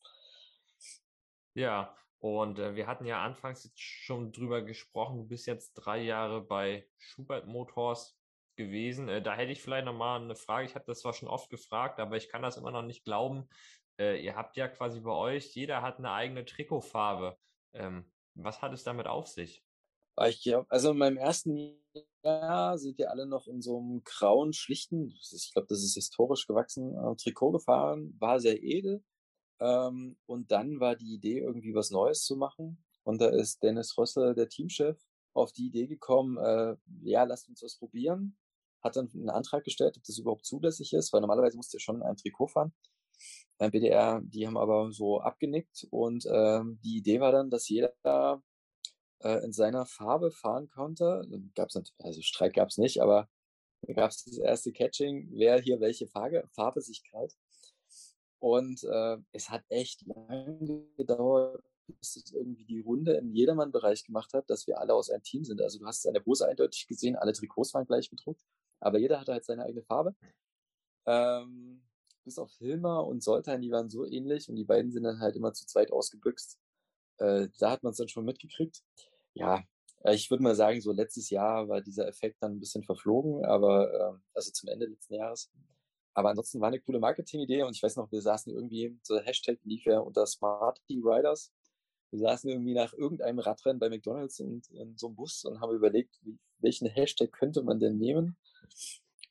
Ja, und äh, wir hatten ja anfangs jetzt schon drüber gesprochen, du bist jetzt drei Jahre bei Schubert Motors gewesen. Äh, da hätte ich vielleicht nochmal eine Frage. Ich habe das zwar schon oft gefragt, aber ich kann das immer noch nicht glauben. Äh, ihr habt ja quasi bei euch, jeder hat eine eigene Trikotfarbe. Ähm, was hat es damit auf sich? Ich glaube, also in meinem ersten Jahr sind wir alle noch in so einem grauen, schlichten, ich glaube, das ist historisch gewachsen, äh, Trikot gefahren, war sehr edel. Ähm, und dann war die Idee, irgendwie was Neues zu machen. Und da ist Dennis Rössler, der Teamchef, auf die Idee gekommen, äh, ja, lasst uns das probieren. Hat dann einen Antrag gestellt, ob das überhaupt zulässig ist, weil normalerweise musst du ja schon ein Trikot fahren. Beim BDR, die haben aber so abgenickt und ähm, die Idee war dann, dass jeder äh, in seiner Farbe fahren konnte. Gab's nicht, also Streit gab es nicht, aber gab es das erste Catching, wer hier welche Farbe, Farbe sich krallt. Und äh, es hat echt lange gedauert, bis es irgendwie die Runde im Jedermann-Bereich gemacht hat, dass wir alle aus einem Team sind. Also du hast es an der Hose eindeutig gesehen, alle Trikots waren gleich bedruckt, aber jeder hatte halt seine eigene Farbe. Ähm, bis auf Hilmer und Soltan, die waren so ähnlich und die beiden sind dann halt immer zu zweit ausgebüxt. Äh, da hat man es dann schon mitgekriegt. Ja, äh, ich würde mal sagen, so letztes Jahr war dieser Effekt dann ein bisschen verflogen, aber äh, also zum Ende letzten Jahres. Aber ansonsten war eine coole Marketingidee und ich weiß noch, wir saßen irgendwie, so Hashtag lief ja unter Smarty Riders. Wir saßen irgendwie nach irgendeinem Radrennen bei McDonalds in, in so einem Bus und haben überlegt, welchen Hashtag könnte man denn nehmen.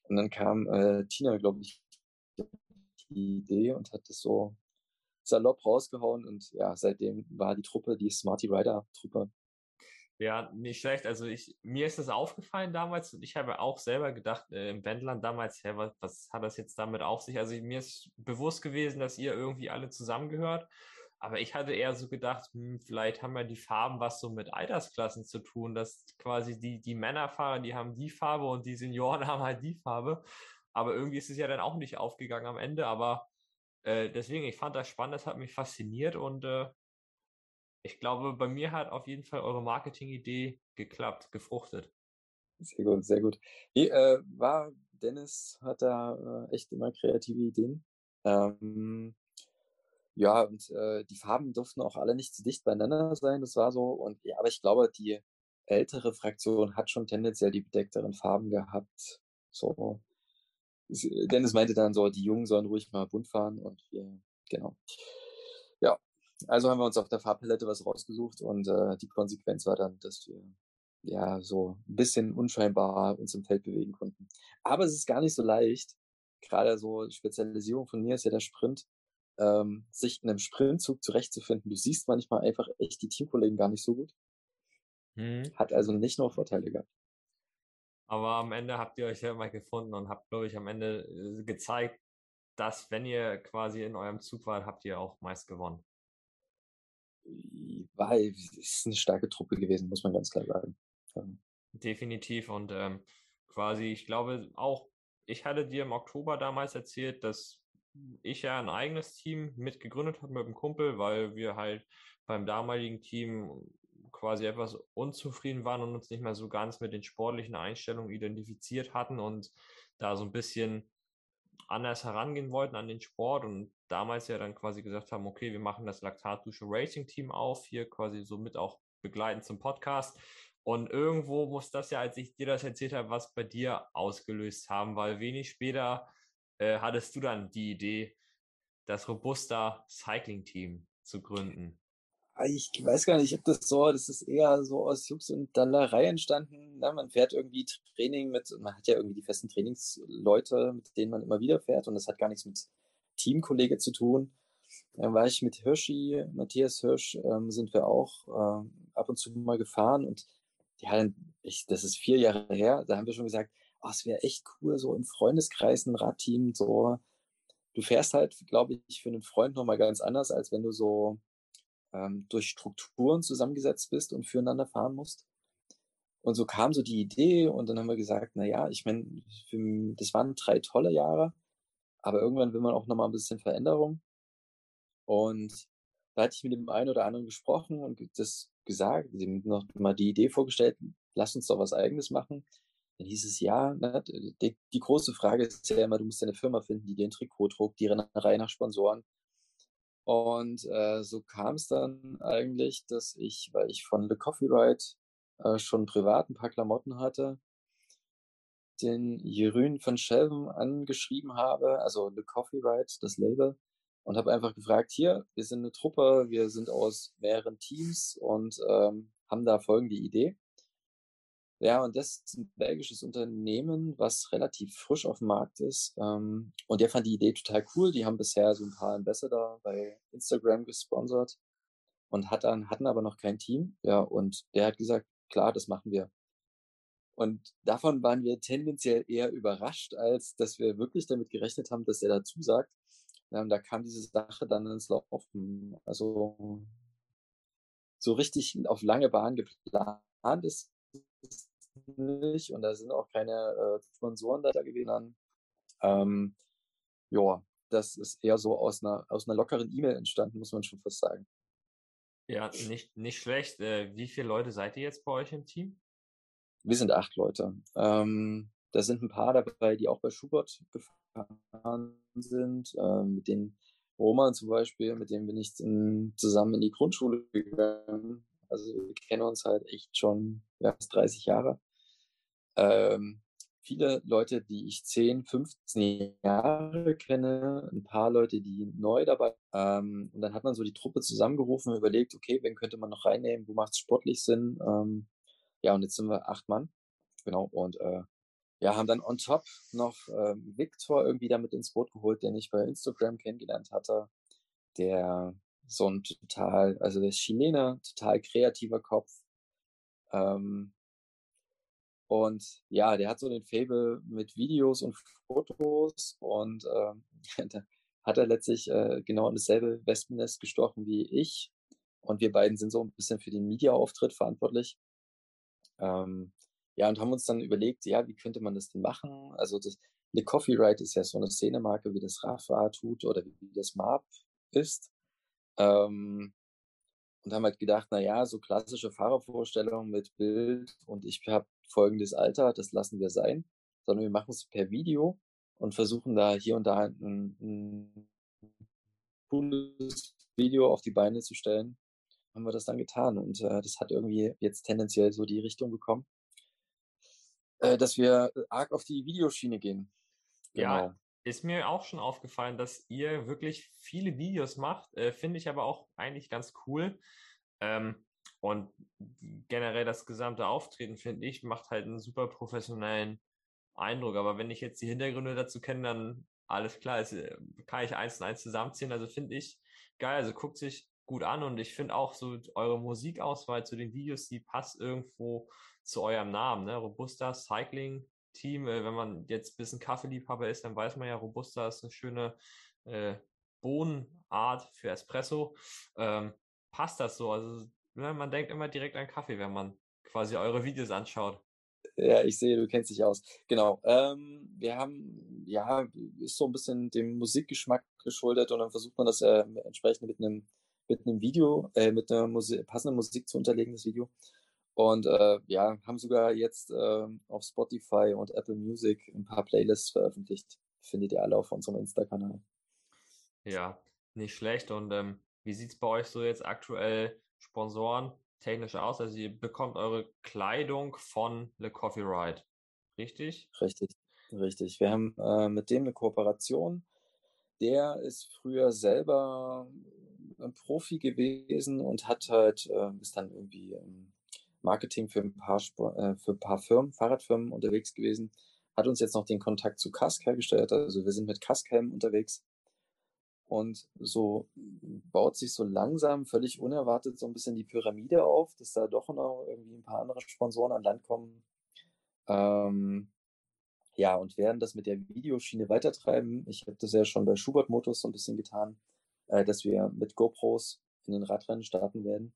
Und dann kam äh, Tina, glaube ich, die Idee und hat das so salopp rausgehauen und ja, seitdem war die Truppe die Smarty Rider Truppe ja, nicht schlecht. Also ich, mir ist das aufgefallen damals und ich habe auch selber gedacht, äh, im Wendland damals, hä, was, was hat das jetzt damit auf sich? Also mir ist bewusst gewesen, dass ihr irgendwie alle zusammengehört. Aber ich hatte eher so gedacht, hm, vielleicht haben ja die Farben was so mit Altersklassen zu tun, dass quasi die, die Männerfahrer, die haben die Farbe und die Senioren haben halt die Farbe. Aber irgendwie ist es ja dann auch nicht aufgegangen am Ende. Aber äh, deswegen, ich fand das spannend, das hat mich fasziniert und äh, ich glaube, bei mir hat auf jeden Fall eure Marketing-Idee geklappt, gefruchtet. Sehr gut, sehr gut. Wie, äh, war Dennis hat da äh, echt immer kreative Ideen. Ähm, ja, und äh, die Farben durften auch alle nicht zu dicht beieinander sein, das war so. Und ja, aber ich glaube, die ältere Fraktion hat schon tendenziell die bedeckteren Farben gehabt. So. Dennis meinte dann so, die Jungen sollen ruhig mal bunt fahren und wir, genau. Also haben wir uns auf der Farbpalette was rausgesucht und äh, die Konsequenz war dann, dass wir ja so ein bisschen unscheinbar uns im Feld bewegen konnten. Aber es ist gar nicht so leicht. Gerade so Spezialisierung von mir ist ja der Sprint, ähm, sich in einem Sprintzug zurechtzufinden. Du siehst manchmal einfach echt die Teamkollegen gar nicht so gut. Hm. Hat also nicht nur Vorteile gehabt. Aber am Ende habt ihr euch ja immer gefunden und habt, glaube ich, am Ende äh, gezeigt, dass wenn ihr quasi in eurem Zug wart, habt ihr auch meist gewonnen war, ist eine starke Truppe gewesen, muss man ganz klar sagen. Definitiv und ähm, quasi, ich glaube auch, ich hatte dir im Oktober damals erzählt, dass ich ja ein eigenes Team mitgegründet habe mit einem Kumpel, weil wir halt beim damaligen Team quasi etwas unzufrieden waren und uns nicht mehr so ganz mit den sportlichen Einstellungen identifiziert hatten und da so ein bisschen anders herangehen wollten an den Sport und damals ja dann quasi gesagt haben, okay, wir machen das Laktatdusche Racing Team auf, hier quasi somit auch begleitend zum Podcast. Und irgendwo muss das ja, als ich dir das erzählt habe, was bei dir ausgelöst haben, weil wenig später äh, hattest du dann die Idee, das Robusta Cycling Team zu gründen. Ich weiß gar nicht, ob das so, das ist eher so aus Jux und Dallerei entstanden. Ne? man fährt irgendwie Training mit, man hat ja irgendwie die festen Trainingsleute, mit denen man immer wieder fährt und das hat gar nichts mit Teamkollege zu tun. Dann war ich mit Hirschi, Matthias Hirsch, ähm, sind wir auch äh, ab und zu mal gefahren und ja, ich, das ist vier Jahre her, da haben wir schon gesagt, oh, es wäre echt cool, so im Freundeskreis ein Radteam, so. Du fährst halt, glaube ich, für einen Freund nochmal ganz anders, als wenn du so ähm, durch Strukturen zusammengesetzt bist und füreinander fahren musst. Und so kam so die Idee und dann haben wir gesagt, na ja, ich meine, das waren drei tolle Jahre, aber irgendwann will man auch nochmal ein bisschen Veränderung. Und da hatte ich mit dem einen oder anderen gesprochen und das gesagt, ihm noch mal die Idee vorgestellt, lass uns doch was eigenes machen. Dann hieß es ja, die, die, große Frage ist ja immer, du musst eine Firma finden, die dir ein Trikot druckt, die Rennerei nach Sponsoren und äh, so kam es dann eigentlich, dass ich, weil ich von The Coffee Ride äh, schon privat ein paar Klamotten hatte, den Jerün von Schelven angeschrieben habe, also The Coffee Ride, das Label, und habe einfach gefragt, hier, wir sind eine Truppe, wir sind aus mehreren Teams und ähm, haben da folgende Idee. Ja, und das ist ein belgisches Unternehmen, was relativ frisch auf dem Markt ist. Ähm, und der fand die Idee total cool. Die haben bisher so ein paar Ambassador bei Instagram gesponsert und hat dann, hatten aber noch kein Team. Ja, und der hat gesagt, klar, das machen wir. Und davon waren wir tendenziell eher überrascht, als dass wir wirklich damit gerechnet haben, dass er dazu sagt. Und da kam diese Sache dann ins Laufen. Also so richtig auf lange Bahn geplant ist nicht und da sind auch keine äh, Sponsoren da gewesen. Ähm, ja, das ist eher so aus einer, aus einer lockeren E-Mail entstanden, muss man schon fast sagen. Ja, nicht, nicht schlecht. Äh, wie viele Leute seid ihr jetzt bei euch im Team? Wir sind acht Leute. Ähm, da sind ein paar dabei, die auch bei Schubert gefahren sind, äh, mit den Roman zum Beispiel, mit dem bin ich in, zusammen in die Grundschule gegangen. Also wir kennen uns halt echt schon ja, 30 Jahre. Ähm, viele Leute, die ich 10, 15 Jahre kenne, ein paar Leute, die neu dabei ähm, Und dann hat man so die Truppe zusammengerufen und überlegt, okay, wen könnte man noch reinnehmen, wo macht es sportlich Sinn? Ähm, ja, und jetzt sind wir acht Mann. Genau. Und äh, ja, haben dann on top noch äh, Victor irgendwie damit ins Boot geholt, den ich bei Instagram kennengelernt hatte, der so ein total, also der Chilener, total kreativer Kopf. Ähm, und ja, der hat so den Fable mit Videos und Fotos und ähm, da hat er letztlich äh, genau in dasselbe Wespennest gestochen wie ich. Und wir beiden sind so ein bisschen für den Media-Auftritt verantwortlich. Ähm, ja, und haben uns dann überlegt, ja, wie könnte man das denn machen? Also das, eine Ride ist ja so eine Szenemarke, wie das Rafa tut oder wie das Marp ist. Ähm, und haben halt gedacht, na ja, so klassische Fahrervorstellungen mit Bild und ich habe folgendes Alter, das lassen wir sein, sondern wir machen es per Video und versuchen da hier und da ein, ein cooles Video auf die Beine zu stellen. Haben wir das dann getan und äh, das hat irgendwie jetzt tendenziell so die Richtung bekommen, äh, dass wir arg auf die Videoschiene gehen. Genau. Ja, ist mir auch schon aufgefallen, dass ihr wirklich viele Videos macht. Äh, Finde ich aber auch eigentlich ganz cool. Ähm, und generell das gesamte Auftreten, finde ich, macht halt einen super professionellen Eindruck. Aber wenn ich jetzt die Hintergründe dazu kenne, dann alles klar, ist, äh, kann ich eins und eins zusammenziehen. Also finde ich geil. Also guckt sich gut an und ich finde auch so eure Musikauswahl zu den Videos, die passt irgendwo zu eurem Namen. Ne? Robusta Cycling Team. Äh, wenn man jetzt ein bisschen Kaffeeliebhaber ist, dann weiß man ja, Robusta ist eine schöne äh, Bohnenart für Espresso. Ähm, passt das so? Also ne, man denkt immer direkt an Kaffee, wenn man quasi eure Videos anschaut. Ja, ich sehe, du kennst dich aus. Genau. Ähm, wir haben, ja, ist so ein bisschen dem Musikgeschmack geschuldet und dann versucht man das äh, entsprechend mit einem mit einem Video, äh, mit einer Musik, passenden Musik zu unterlegen, das Video. Und äh, ja, haben sogar jetzt äh, auf Spotify und Apple Music ein paar Playlists veröffentlicht. Findet ihr alle auf unserem Insta-Kanal. Ja, nicht schlecht. Und ähm, wie sieht es bei euch so jetzt aktuell Sponsoren technisch aus? Also ihr bekommt eure Kleidung von Le Coffee Ride, richtig? Richtig, richtig. Wir haben äh, mit dem eine Kooperation. Der ist früher selber ein Profi gewesen und hat halt, äh, ist dann irgendwie im Marketing für ein paar, äh, für ein paar Firmen, Fahrradfirmen unterwegs gewesen, hat uns jetzt noch den Kontakt zu Kask hergestellt. Also wir sind mit Kaskhelm unterwegs. Und so baut sich so langsam, völlig unerwartet, so ein bisschen die Pyramide auf, dass da doch noch irgendwie ein paar andere Sponsoren an Land kommen. Ähm, ja, und werden das mit der Videoschiene weitertreiben. Ich habe das ja schon bei Schubert Motors so ein bisschen getan, äh, dass wir mit GoPros in den Radrennen starten werden.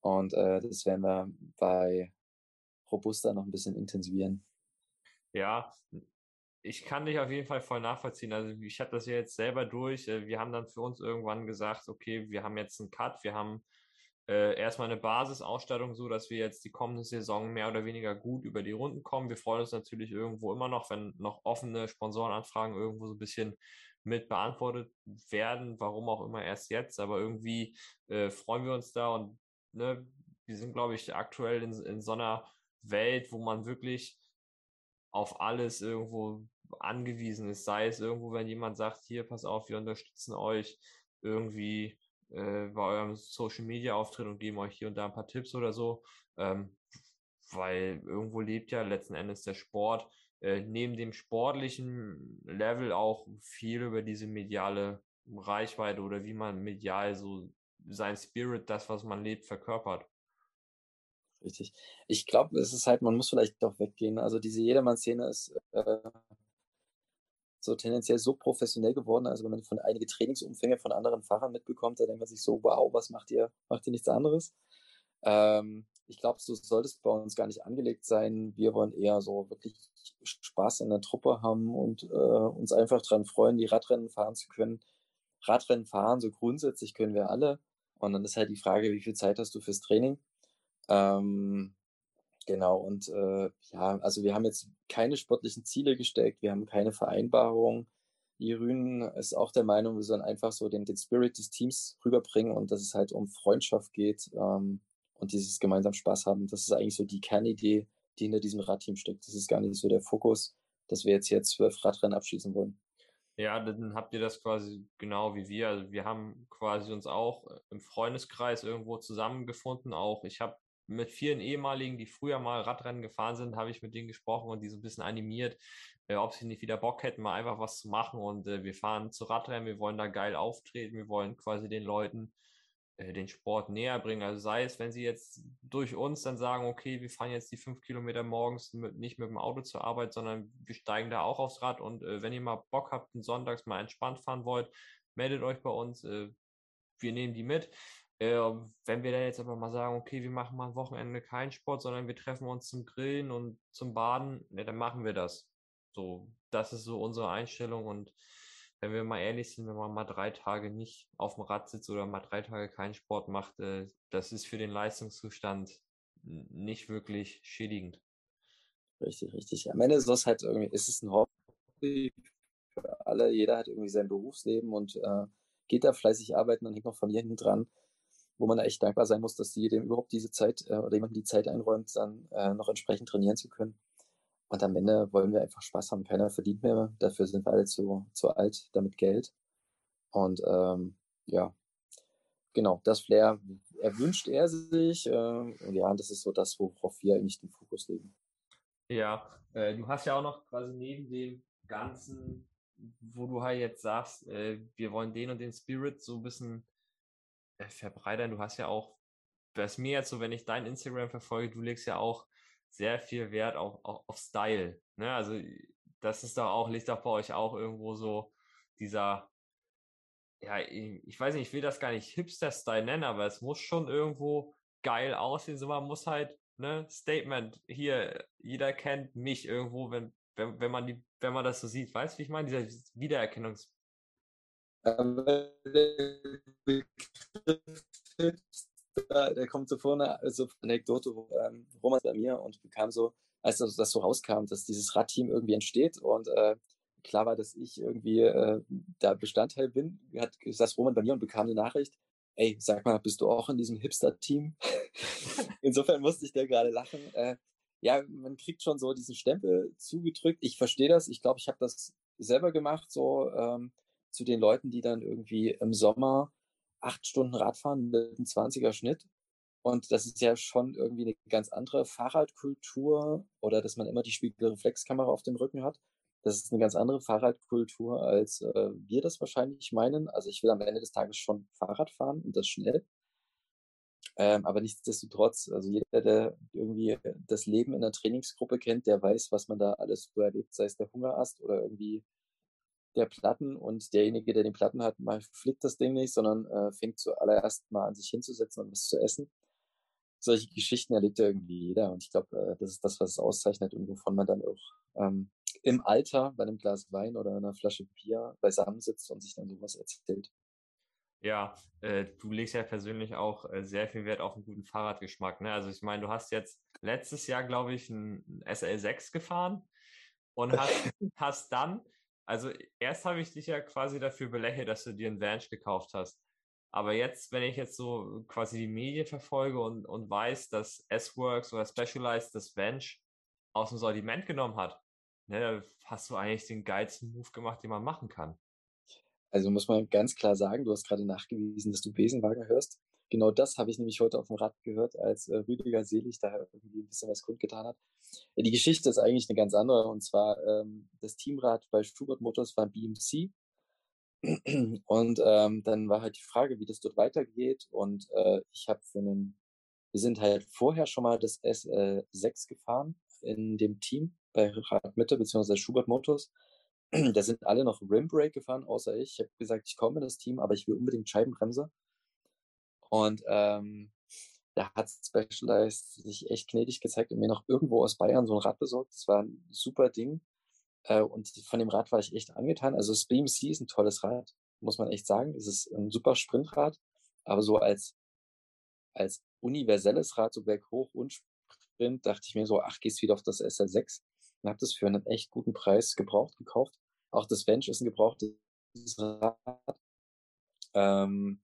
Und äh, das werden wir bei Robusta noch ein bisschen intensivieren. Ja, ich kann dich auf jeden Fall voll nachvollziehen. Also ich habe das ja jetzt selber durch. Äh, wir haben dann für uns irgendwann gesagt, okay, wir haben jetzt einen Cut, wir haben äh, erstmal eine Basisausstattung, so dass wir jetzt die kommende Saison mehr oder weniger gut über die Runden kommen. Wir freuen uns natürlich irgendwo immer noch, wenn noch offene Sponsorenanfragen irgendwo so ein bisschen mit beantwortet werden, warum auch immer erst jetzt, aber irgendwie äh, freuen wir uns da und ne, wir sind, glaube ich, aktuell in, in so einer Welt, wo man wirklich auf alles irgendwo angewiesen ist. Sei es irgendwo, wenn jemand sagt, hier, pass auf, wir unterstützen euch irgendwie äh, bei eurem Social Media Auftritt und geben euch hier und da ein paar Tipps oder so. Ähm, weil irgendwo lebt ja letzten Endes der Sport. Äh, neben dem sportlichen Level auch viel über diese mediale Reichweite oder wie man medial so sein Spirit, das, was man lebt, verkörpert. Richtig. Ich glaube, es ist halt, man muss vielleicht doch weggehen. Also diese Jedermann-Szene ist äh, so tendenziell so professionell geworden. Also wenn man von einige Trainingsumfänge von anderen Fahrern mitbekommt, da denkt man sich so, wow, was macht ihr? Macht ihr nichts anderes? Ähm, ich glaube, so sollte es bei uns gar nicht angelegt sein. Wir wollen eher so wirklich Spaß in der Truppe haben und äh, uns einfach daran freuen, die Radrennen fahren zu können. Radrennen fahren, so grundsätzlich können wir alle. Und dann ist halt die Frage, wie viel Zeit hast du fürs Training? Ähm, genau, und äh, ja, also wir haben jetzt keine sportlichen Ziele gesteckt, wir haben keine Vereinbarung. Jerün ist auch der Meinung, wir sollen einfach so den, den Spirit des Teams rüberbringen und dass es halt um Freundschaft geht ähm, und dieses gemeinsam Spaß haben. Das ist eigentlich so die Kernidee, die hinter diesem Radteam steckt. Das ist gar nicht so der Fokus, dass wir jetzt hier zwölf Radrennen abschließen wollen. Ja, dann habt ihr das quasi genau wie wir. Also wir haben quasi uns auch im Freundeskreis irgendwo zusammengefunden. Auch ich habe mit vielen ehemaligen, die früher mal Radrennen gefahren sind, habe ich mit denen gesprochen und die so ein bisschen animiert, äh, ob sie nicht wieder Bock hätten, mal einfach was zu machen. Und äh, wir fahren zu Radrennen, wir wollen da geil auftreten, wir wollen quasi den Leuten äh, den Sport näher bringen. Also sei es, wenn sie jetzt durch uns dann sagen, okay, wir fahren jetzt die fünf Kilometer morgens mit, nicht mit dem Auto zur Arbeit, sondern wir steigen da auch aufs Rad und äh, wenn ihr mal Bock habt, einen Sonntags mal entspannt fahren wollt, meldet euch bei uns. Äh, wir nehmen die mit. Äh, wenn wir dann jetzt aber mal sagen, okay, wir machen mal am Wochenende keinen Sport, sondern wir treffen uns zum Grillen und zum Baden, ja, dann machen wir das. So, das ist so unsere Einstellung und wenn wir mal ehrlich sind, wenn man mal drei Tage nicht auf dem Rad sitzt oder mal drei Tage keinen Sport macht, äh, das ist für den Leistungszustand nicht wirklich schädigend. Richtig, richtig. Am Ende ist es halt irgendwie, ist es ein Hobby für alle. Jeder hat irgendwie sein Berufsleben und äh, geht da fleißig arbeiten und hängt noch Familie hinten dran, wo man echt dankbar sein muss, dass die dem überhaupt diese Zeit äh, oder jemand die Zeit einräumt, dann äh, noch entsprechend trainieren zu können. Und am Ende wollen wir einfach Spaß haben. Keiner verdient mehr. Dafür sind wir alle zu, zu alt, damit Geld. Und ähm, ja, genau, das Flair erwünscht er sich. Äh, und ja, das ist so das, worauf wir eigentlich den Fokus legen. Ja, äh, du hast ja auch noch quasi neben dem Ganzen, wo du halt jetzt sagst, äh, wir wollen den und den Spirit so ein bisschen verbreitern. Du hast ja auch, was mir jetzt so, wenn ich dein Instagram verfolge, du legst ja auch sehr viel Wert auf, auf, auf Style. Ne? Also das ist doch auch, liegt doch bei euch auch irgendwo so dieser, ja, ich weiß nicht, ich will das gar nicht Hipster-Style nennen, aber es muss schon irgendwo geil aussehen. So man muss halt, ne, Statement, hier, jeder kennt mich irgendwo, wenn, wenn, wenn man die, wenn man das so sieht. Weißt du, wie ich meine? Dieser Wiedererkennungs Der Begriff der kommt so vorne, also Anekdote, ähm, Roman bei mir und bekam so, als das, das so rauskam, dass dieses Radteam irgendwie entsteht und äh, klar war, dass ich irgendwie äh, da Bestandteil bin, hat saß Roman bei mir und bekam eine Nachricht, ey, sag mal, bist du auch in diesem Hipster-Team? Insofern musste ich da gerade lachen. Äh, ja, man kriegt schon so diesen Stempel zugedrückt. Ich verstehe das. Ich glaube, ich habe das selber gemacht, so ähm, zu den Leuten, die dann irgendwie im Sommer acht Stunden Radfahren mit einem 20er Schnitt. Und das ist ja schon irgendwie eine ganz andere Fahrradkultur oder dass man immer die Spiegelreflexkamera auf dem Rücken hat. Das ist eine ganz andere Fahrradkultur, als äh, wir das wahrscheinlich meinen. Also ich will am Ende des Tages schon Fahrrad fahren und das schnell. Ähm, aber nichtsdestotrotz, also jeder, der irgendwie das Leben in einer Trainingsgruppe kennt, der weiß, was man da alles so erlebt, sei es der Hungerast oder irgendwie der Platten und derjenige, der den Platten hat, mal flickt das Ding nicht, sondern äh, fängt zuallererst mal an, sich hinzusetzen und was zu essen. Solche Geschichten erlebt ja irgendwie jeder und ich glaube, äh, das ist das, was es auszeichnet und wovon man dann auch ähm, im Alter bei einem Glas Wein oder einer Flasche Bier beisammensitzt und sich dann sowas erzählt. Ja, äh, du legst ja persönlich auch äh, sehr viel Wert auf einen guten Fahrradgeschmack. Ne? Also ich meine, du hast jetzt letztes Jahr, glaube ich, ein SL6 gefahren und hast, hast dann also erst habe ich dich ja quasi dafür belächelt, dass du dir einen Vange gekauft hast. Aber jetzt, wenn ich jetzt so quasi die Medien verfolge und, und weiß, dass S-Works oder Specialized das Vange aus dem Sortiment genommen hat, ne, hast du eigentlich den geilsten Move gemacht, den man machen kann. Also muss man ganz klar sagen, du hast gerade nachgewiesen, dass du Besenwagen hörst. Genau das habe ich nämlich heute auf dem Rad gehört, als äh, Rüdiger Selig da irgendwie ein bisschen was kundgetan hat. Ja, die Geschichte ist eigentlich eine ganz andere. Und zwar ähm, das Teamrad bei Schubert Motors war BMC. Und ähm, dann war halt die Frage, wie das dort weitergeht. Und äh, ich habe für einen, wir sind halt vorher schon mal das S6 gefahren in dem Team bei Radmitte beziehungsweise Schubert Motors. Da sind alle noch Rimbrake gefahren, außer ich. Ich habe gesagt, ich komme in das Team, aber ich will unbedingt Scheibenbremse. Und ähm, da hat Specialized sich echt gnädig gezeigt und mir noch irgendwo aus Bayern so ein Rad besorgt. Das war ein super Ding. Äh, und von dem Rad war ich echt angetan. Also das BMC ist ein tolles Rad, muss man echt sagen. Es ist ein super Sprintrad, aber so als, als universelles Rad, so berghoch und Sprint, dachte ich mir so, ach, gehst wieder auf das SL6 und habe das für einen echt guten Preis gebraucht gekauft. Auch das Bench ist ein gebrauchtes Rad. Ähm,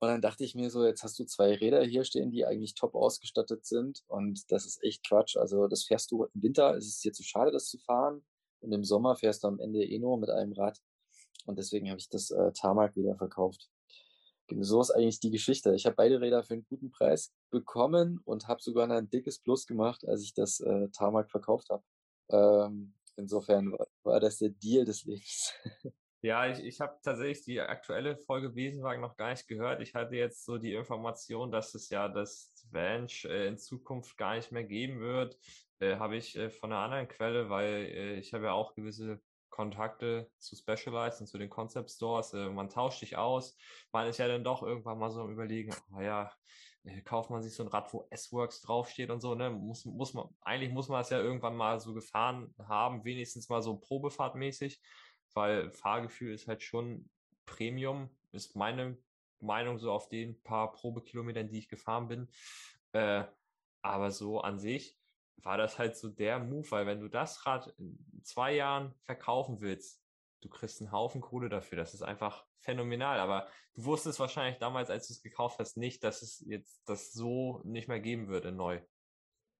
und dann dachte ich mir so, jetzt hast du zwei Räder hier stehen, die eigentlich top ausgestattet sind. Und das ist echt Quatsch. Also das fährst du im Winter, ist es dir zu schade, das zu fahren. Und im Sommer fährst du am Ende eh nur mit einem Rad. Und deswegen habe ich das äh, Tarmac wieder verkauft. Genau, so ist eigentlich die Geschichte. Ich habe beide Räder für einen guten Preis bekommen und habe sogar ein dickes Plus gemacht, als ich das äh, Tarmac verkauft habe. Ähm, insofern war, war das der Deal des Lebens. Ja, ich, ich habe tatsächlich die aktuelle Folge Besenwagen noch gar nicht gehört. Ich hatte jetzt so die Information, dass es ja das Vanch äh, in Zukunft gar nicht mehr geben wird. Äh, habe ich äh, von einer anderen Quelle, weil äh, ich habe ja auch gewisse Kontakte zu Specialized und zu den Concept Stores. Äh, man tauscht sich aus. Man ist ja dann doch irgendwann mal so am Überlegen, oh ja, äh, kauft man sich so ein Rad, wo S-Works draufsteht und so, ne? Muss, muss man, eigentlich muss man es ja irgendwann mal so gefahren haben, wenigstens mal so probefahrtmäßig weil Fahrgefühl ist halt schon Premium, ist meine Meinung so auf den paar Probekilometern, die ich gefahren bin. Äh, aber so an sich war das halt so der Move, weil wenn du das Rad in zwei Jahren verkaufen willst, du kriegst einen Haufen Kohle dafür. Das ist einfach phänomenal. Aber du wusstest wahrscheinlich damals, als du es gekauft hast, nicht, dass es jetzt das so nicht mehr geben würde neu.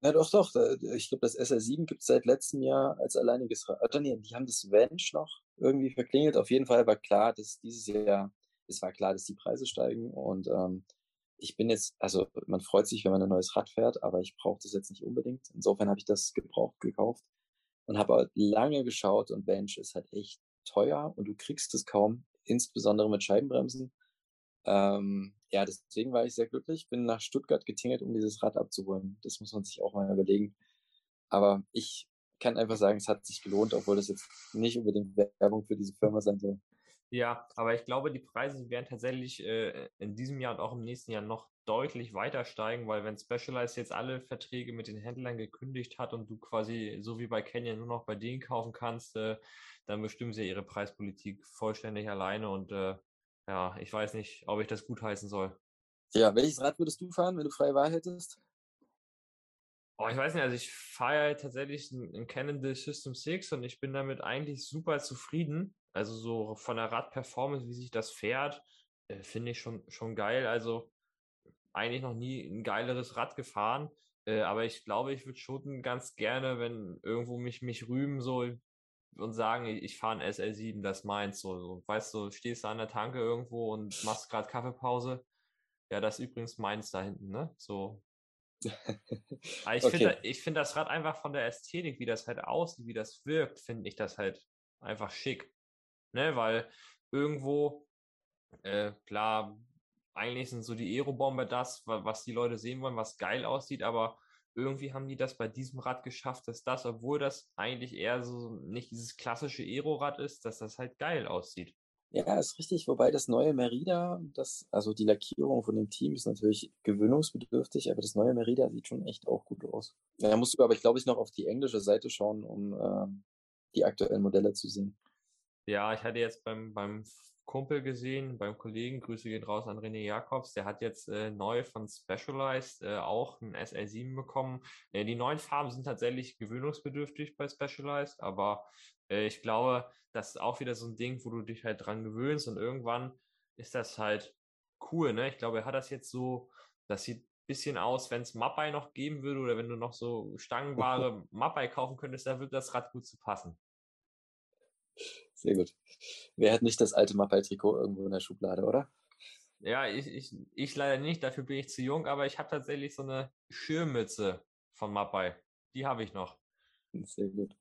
Na doch, doch. Ich glaube, das SR7 gibt es seit letztem Jahr als alleiniges Rad. Nee, die haben das Venge noch irgendwie verklingelt. Auf jeden Fall war klar, dass dieses Jahr, es war klar, dass die Preise steigen. Und ähm, ich bin jetzt, also man freut sich, wenn man ein neues Rad fährt, aber ich brauche das jetzt nicht unbedingt. Insofern habe ich das gebraucht gekauft und habe halt lange geschaut und Venge ist halt echt teuer und du kriegst es kaum, insbesondere mit Scheibenbremsen. Ähm, ja, deswegen war ich sehr glücklich. Bin nach Stuttgart getingelt, um dieses Rad abzuholen. Das muss man sich auch mal überlegen. Aber ich kann einfach sagen, es hat sich gelohnt, obwohl das jetzt nicht unbedingt Werbung für diese Firma sein soll. Ja, aber ich glaube, die Preise werden tatsächlich äh, in diesem Jahr und auch im nächsten Jahr noch deutlich weiter steigen, weil wenn Specialized jetzt alle Verträge mit den Händlern gekündigt hat und du quasi so wie bei Canyon nur noch bei denen kaufen kannst, äh, dann bestimmen sie ihre Preispolitik vollständig alleine und äh, ja, ich weiß nicht, ob ich das gut heißen soll. Ja, welches Rad würdest du fahren, wenn du freie Wahl hättest? Oh, ich weiß nicht, also ich fahre ja tatsächlich ein Canon System 6 und ich bin damit eigentlich super zufrieden. Also so von der Radperformance, wie sich das fährt, äh, finde ich schon, schon geil. Also eigentlich noch nie ein geileres Rad gefahren. Äh, aber ich glaube, ich würde schon ganz gerne, wenn irgendwo mich, mich rühmen so und sagen, ich fahre ein SL7, das meins. So, so. Weißt du, stehst du an der Tanke irgendwo und machst gerade Kaffeepause. Ja, das ist übrigens meins da hinten, ne? So. Aber ich okay. finde ich find das Rad einfach von der Ästhetik, wie das halt aussieht, wie das wirkt, finde ich das halt einfach schick. Ne, weil irgendwo, äh, klar, eigentlich sind so die Aerobomber das, was die Leute sehen wollen, was geil aussieht, aber irgendwie haben die das bei diesem Rad geschafft, dass das, obwohl das eigentlich eher so nicht dieses klassische Aero-Rad ist, dass das halt geil aussieht. Ja, ist richtig, wobei das neue Merida, das, also die Lackierung von dem Team ist natürlich gewöhnungsbedürftig, aber das neue Merida sieht schon echt auch gut aus. Da musst du aber, ich glaube ich, noch auf die englische Seite schauen, um äh, die aktuellen Modelle zu sehen. Ja, ich hatte jetzt beim, beim Kumpel gesehen, beim Kollegen, Grüße gehen raus an René Jakobs, der hat jetzt äh, neu von Specialized äh, auch ein SL7 bekommen. Äh, die neuen Farben sind tatsächlich gewöhnungsbedürftig bei Specialized, aber äh, ich glaube, das ist auch wieder so ein Ding, wo du dich halt dran gewöhnst und irgendwann ist das halt cool, ne? Ich glaube, er hat das jetzt so, das sieht ein bisschen aus, wenn es Mappai noch geben würde oder wenn du noch so Stangenware Mappai kaufen könntest, da würde das Rad gut zu passen. Sehr gut. Wer hat nicht das alte Mappai-Trikot irgendwo in der Schublade, oder? Ja, ich, ich, ich leider nicht, dafür bin ich zu jung, aber ich habe tatsächlich so eine Schirmmütze von Mappai. Die habe ich noch. Sehr gut.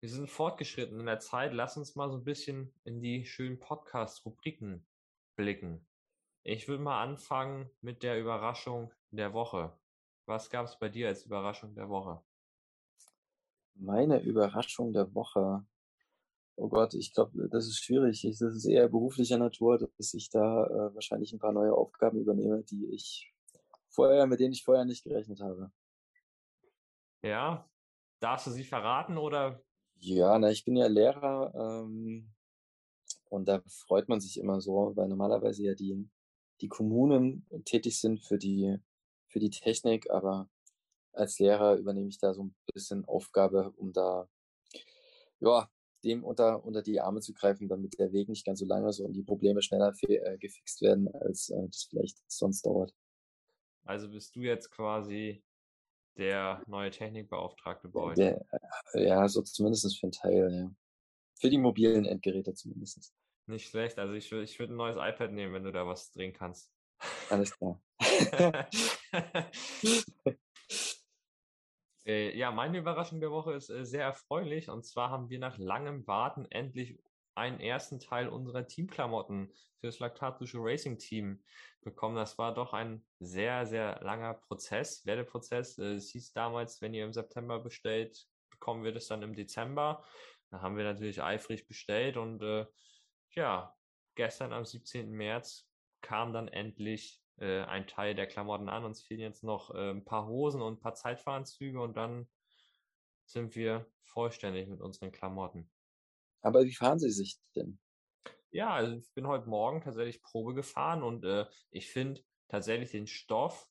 Wir sind fortgeschritten in der Zeit. Lass uns mal so ein bisschen in die schönen Podcast-Rubriken blicken. Ich würde mal anfangen mit der Überraschung der Woche. Was gab es bei dir als Überraschung der Woche? Meine Überraschung der Woche. Oh Gott, ich glaube, das ist schwierig. Das ist eher beruflicher Natur, dass ich da äh, wahrscheinlich ein paar neue Aufgaben übernehme, die ich vorher, mit denen ich vorher nicht gerechnet habe. Ja, darfst du sie verraten oder? Ja, na, ich bin ja Lehrer ähm, und da freut man sich immer so, weil normalerweise ja die, die Kommunen tätig sind für die, für die Technik, aber als Lehrer übernehme ich da so ein bisschen Aufgabe, um da ja, dem unter, unter die Arme zu greifen, damit der Weg nicht ganz so lang ist und die Probleme schneller äh, gefixt werden, als äh, das vielleicht sonst dauert. Also bist du jetzt quasi der neue Technikbeauftragte bei euch? Der, äh, ja, so zumindest für einen Teil, ja. Für die mobilen Endgeräte zumindest. Nicht schlecht. Also ich, ich würde ein neues iPad nehmen, wenn du da was drehen kannst. Alles klar. Äh, ja, meine Überraschung der Woche ist äh, sehr erfreulich. Und zwar haben wir nach langem Warten endlich einen ersten Teil unserer Teamklamotten für das Laktatische Racing Team bekommen. Das war doch ein sehr, sehr langer Prozess, Werdeprozess. Äh, es hieß damals, wenn ihr im September bestellt, bekommen wir das dann im Dezember. Da haben wir natürlich eifrig bestellt und äh, ja, gestern am 17. März kam dann endlich äh, ein Teil der Klamotten an. Uns fehlen jetzt noch äh, ein paar Hosen und ein paar Zeitfahranzüge und dann sind wir vollständig mit unseren Klamotten. Aber wie fahren Sie sich denn? Ja, also ich bin heute Morgen tatsächlich Probe gefahren und äh, ich finde tatsächlich den Stoff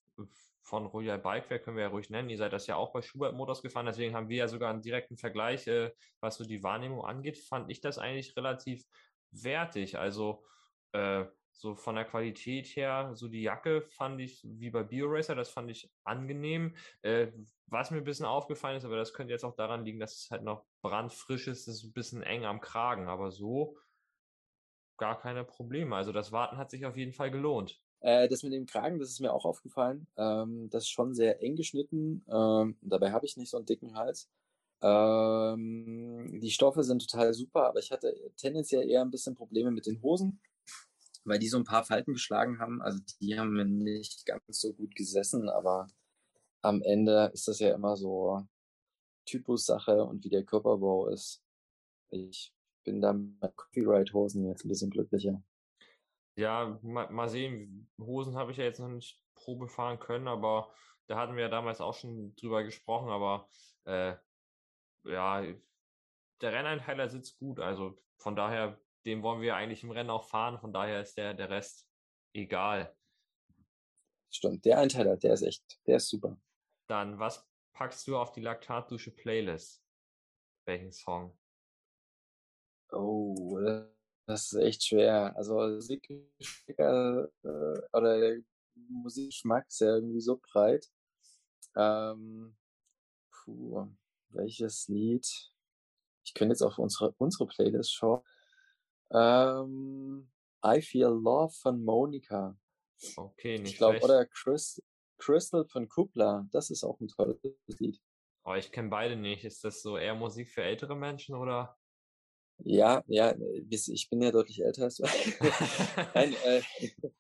von Royal Bikewear können wir ja ruhig nennen. Ihr seid das ja auch bei Schubert Motors gefahren, deswegen haben wir ja sogar einen direkten Vergleich, äh, was so die Wahrnehmung angeht, fand ich das eigentlich relativ wertig. Also äh, so von der Qualität her, so die Jacke fand ich wie bei BioRacer, das fand ich angenehm. Äh, was mir ein bisschen aufgefallen ist, aber das könnte jetzt auch daran liegen, dass es halt noch brandfrisch ist, ist ein bisschen eng am Kragen, aber so gar keine Probleme. Also das Warten hat sich auf jeden Fall gelohnt. Äh, das mit dem Kragen, das ist mir auch aufgefallen. Ähm, das ist schon sehr eng geschnitten. Ähm, dabei habe ich nicht so einen dicken Hals. Ähm, die Stoffe sind total super, aber ich hatte tendenziell eher ein bisschen Probleme mit den Hosen weil die so ein paar Falten geschlagen haben. Also die haben mir nicht ganz so gut gesessen, aber am Ende ist das ja immer so Typussache und wie der Körperbau ist. Ich bin da mit Copyright-Hosen jetzt ein bisschen glücklicher. Ja, mal, mal sehen. Hosen habe ich ja jetzt noch nicht Probe fahren können, aber da hatten wir ja damals auch schon drüber gesprochen, aber äh, ja, der Renneinteiler sitzt gut. Also von daher den wollen wir eigentlich im Rennen auch fahren. Von daher ist der, der Rest egal. Stimmt, der Einteiler, der ist echt, der ist super. Dann, was packst du auf die Laktatdusche Playlist? Welchen Song? Oh, das ist echt schwer. Also Musikgeschmack äh, oder Musikgeschmack ist ja irgendwie so breit. Ähm, puh, welches Lied? Ich könnte jetzt auf unsere, unsere Playlist schauen. Ähm, I Feel Love von Monika. Okay, nicht Ich glaube, oder Chris, Crystal von Kupla. Das ist auch ein tolles Lied. Oh, ich kenne beide nicht. Ist das so eher Musik für ältere Menschen oder? Ja, ja, ich bin ja deutlich älter als du. Nein, äh,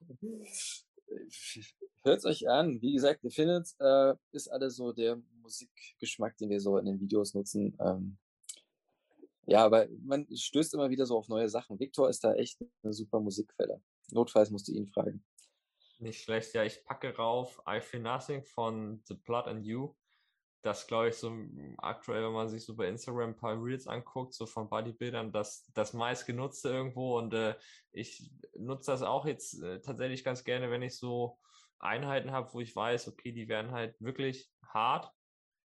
hört euch an. Wie gesagt, ihr findet, äh, ist alles so der Musikgeschmack, den wir so in den Videos nutzen. Ähm, ja, aber man stößt immer wieder so auf neue Sachen. Victor ist da echt eine super Musikquelle. Notfalls musst du ihn fragen. Nicht schlecht, ja, ich packe rauf I Feel Nothing von The Blood and You. Das glaube ich so aktuell, wenn man sich so bei Instagram ein paar Reels anguckt, so von Bodybildern, das, das meistgenutzte irgendwo und äh, ich nutze das auch jetzt äh, tatsächlich ganz gerne, wenn ich so Einheiten habe, wo ich weiß, okay, die werden halt wirklich hart,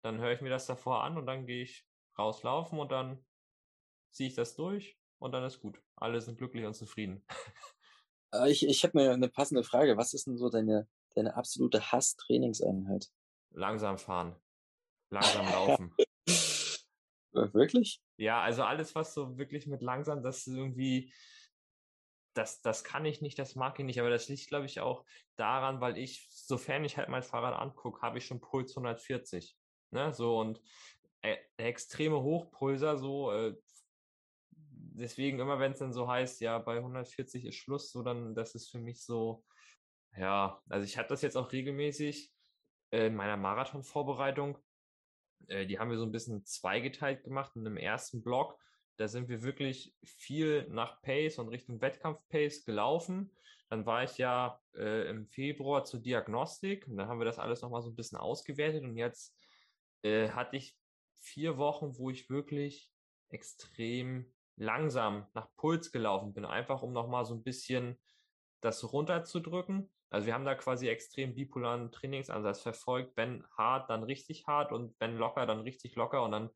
dann höre ich mir das davor an und dann gehe ich rauslaufen und dann ziehe ich das durch und dann ist gut. Alle sind glücklich und zufrieden. Äh, ich ich habe mir eine passende Frage. Was ist denn so deine, deine absolute Hass-Trainingseinheit? Langsam fahren. Langsam laufen. Wirklich? Ja, also alles, was so wirklich mit langsam, das irgendwie, das, das kann ich nicht, das mag ich nicht, aber das liegt, glaube ich, auch daran, weil ich, sofern ich halt mein Fahrrad angucke, habe ich schon Puls 140. Ne, so und äh, extreme Hochpulser, so äh, deswegen immer, wenn es dann so heißt, ja, bei 140 ist Schluss, so dann, das ist für mich so, ja, also ich hatte das jetzt auch regelmäßig äh, in meiner Marathon-Vorbereitung. Äh, die haben wir so ein bisschen zweigeteilt gemacht. In dem ersten Block, da sind wir wirklich viel nach Pace und Richtung Wettkampf-Pace gelaufen. Dann war ich ja äh, im Februar zur Diagnostik und dann haben wir das alles nochmal so ein bisschen ausgewertet und jetzt äh, hatte ich vier Wochen, wo ich wirklich extrem langsam nach Puls gelaufen bin, einfach um nochmal so ein bisschen das runterzudrücken. Also wir haben da quasi extrem bipolaren Trainingsansatz verfolgt. Wenn hart, dann richtig hart und wenn locker, dann richtig locker. Und dann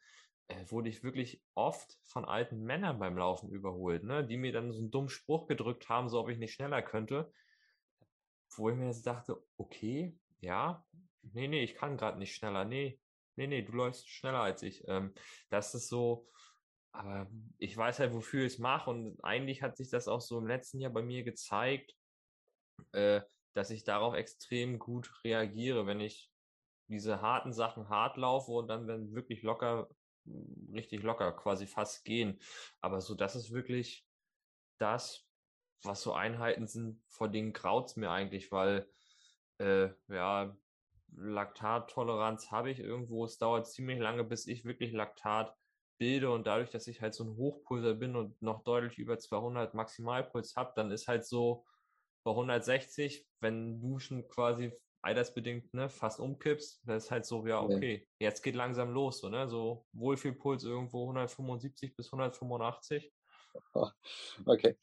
äh, wurde ich wirklich oft von alten Männern beim Laufen überholt, ne? die mir dann so einen dummen Spruch gedrückt haben, so ob ich nicht schneller könnte. Wo ich mir jetzt dachte, okay, ja, nee, nee, ich kann gerade nicht schneller. Nee, nee, nee, du läufst schneller als ich. Ähm, das ist so, aber ich weiß halt, wofür ich es mache. Und eigentlich hat sich das auch so im letzten Jahr bei mir gezeigt, äh, dass ich darauf extrem gut reagiere, wenn ich diese harten Sachen hart laufe und dann, wenn wirklich locker, richtig locker quasi fast gehen. Aber so, das ist wirklich das, was so Einheiten sind, vor denen graut's mir eigentlich, weil, äh, ja, Laktattoleranz habe ich irgendwo. Es dauert ziemlich lange, bis ich wirklich Laktat bilde und dadurch, dass ich halt so ein Hochpulser bin und noch deutlich über 200 Maximalpuls habe, dann ist halt so bei 160, wenn du schon quasi altersbedingt ne, fast umkippst, das ist halt so, ja, okay, jetzt geht langsam los, so, ne, so Wohlfühlpuls irgendwo 175 bis 185. Okay.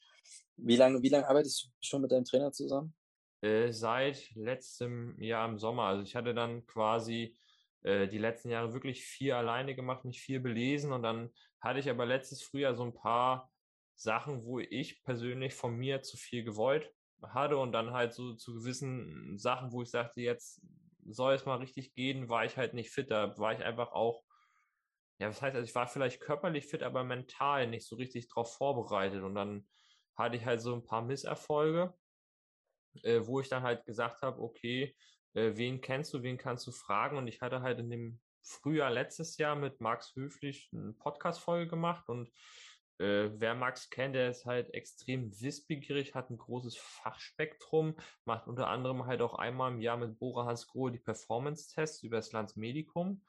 Wie lange, wie lange arbeitest du schon mit deinem Trainer zusammen? Äh, seit letztem Jahr im Sommer. Also ich hatte dann quasi äh, die letzten Jahre wirklich viel alleine gemacht, mich viel belesen. Und dann hatte ich aber letztes Frühjahr so ein paar Sachen, wo ich persönlich von mir zu viel gewollt hatte. Und dann halt so zu gewissen Sachen, wo ich sagte, jetzt soll es mal richtig gehen, war ich halt nicht fit. Da war ich einfach auch, ja, was heißt, also ich war vielleicht körperlich fit, aber mental nicht so richtig drauf vorbereitet. Und dann hatte ich halt so ein paar Misserfolge, äh, wo ich dann halt gesagt habe, okay, äh, wen kennst du, wen kannst du fragen? Und ich hatte halt in dem Frühjahr letztes Jahr mit Max Höflich eine Podcast-Folge gemacht und äh, wer Max kennt, der ist halt extrem wissbegierig, hat ein großes Fachspektrum, macht unter anderem halt auch einmal im Jahr mit Bora Hans Grohe die Performance-Tests über das Landsmedikum.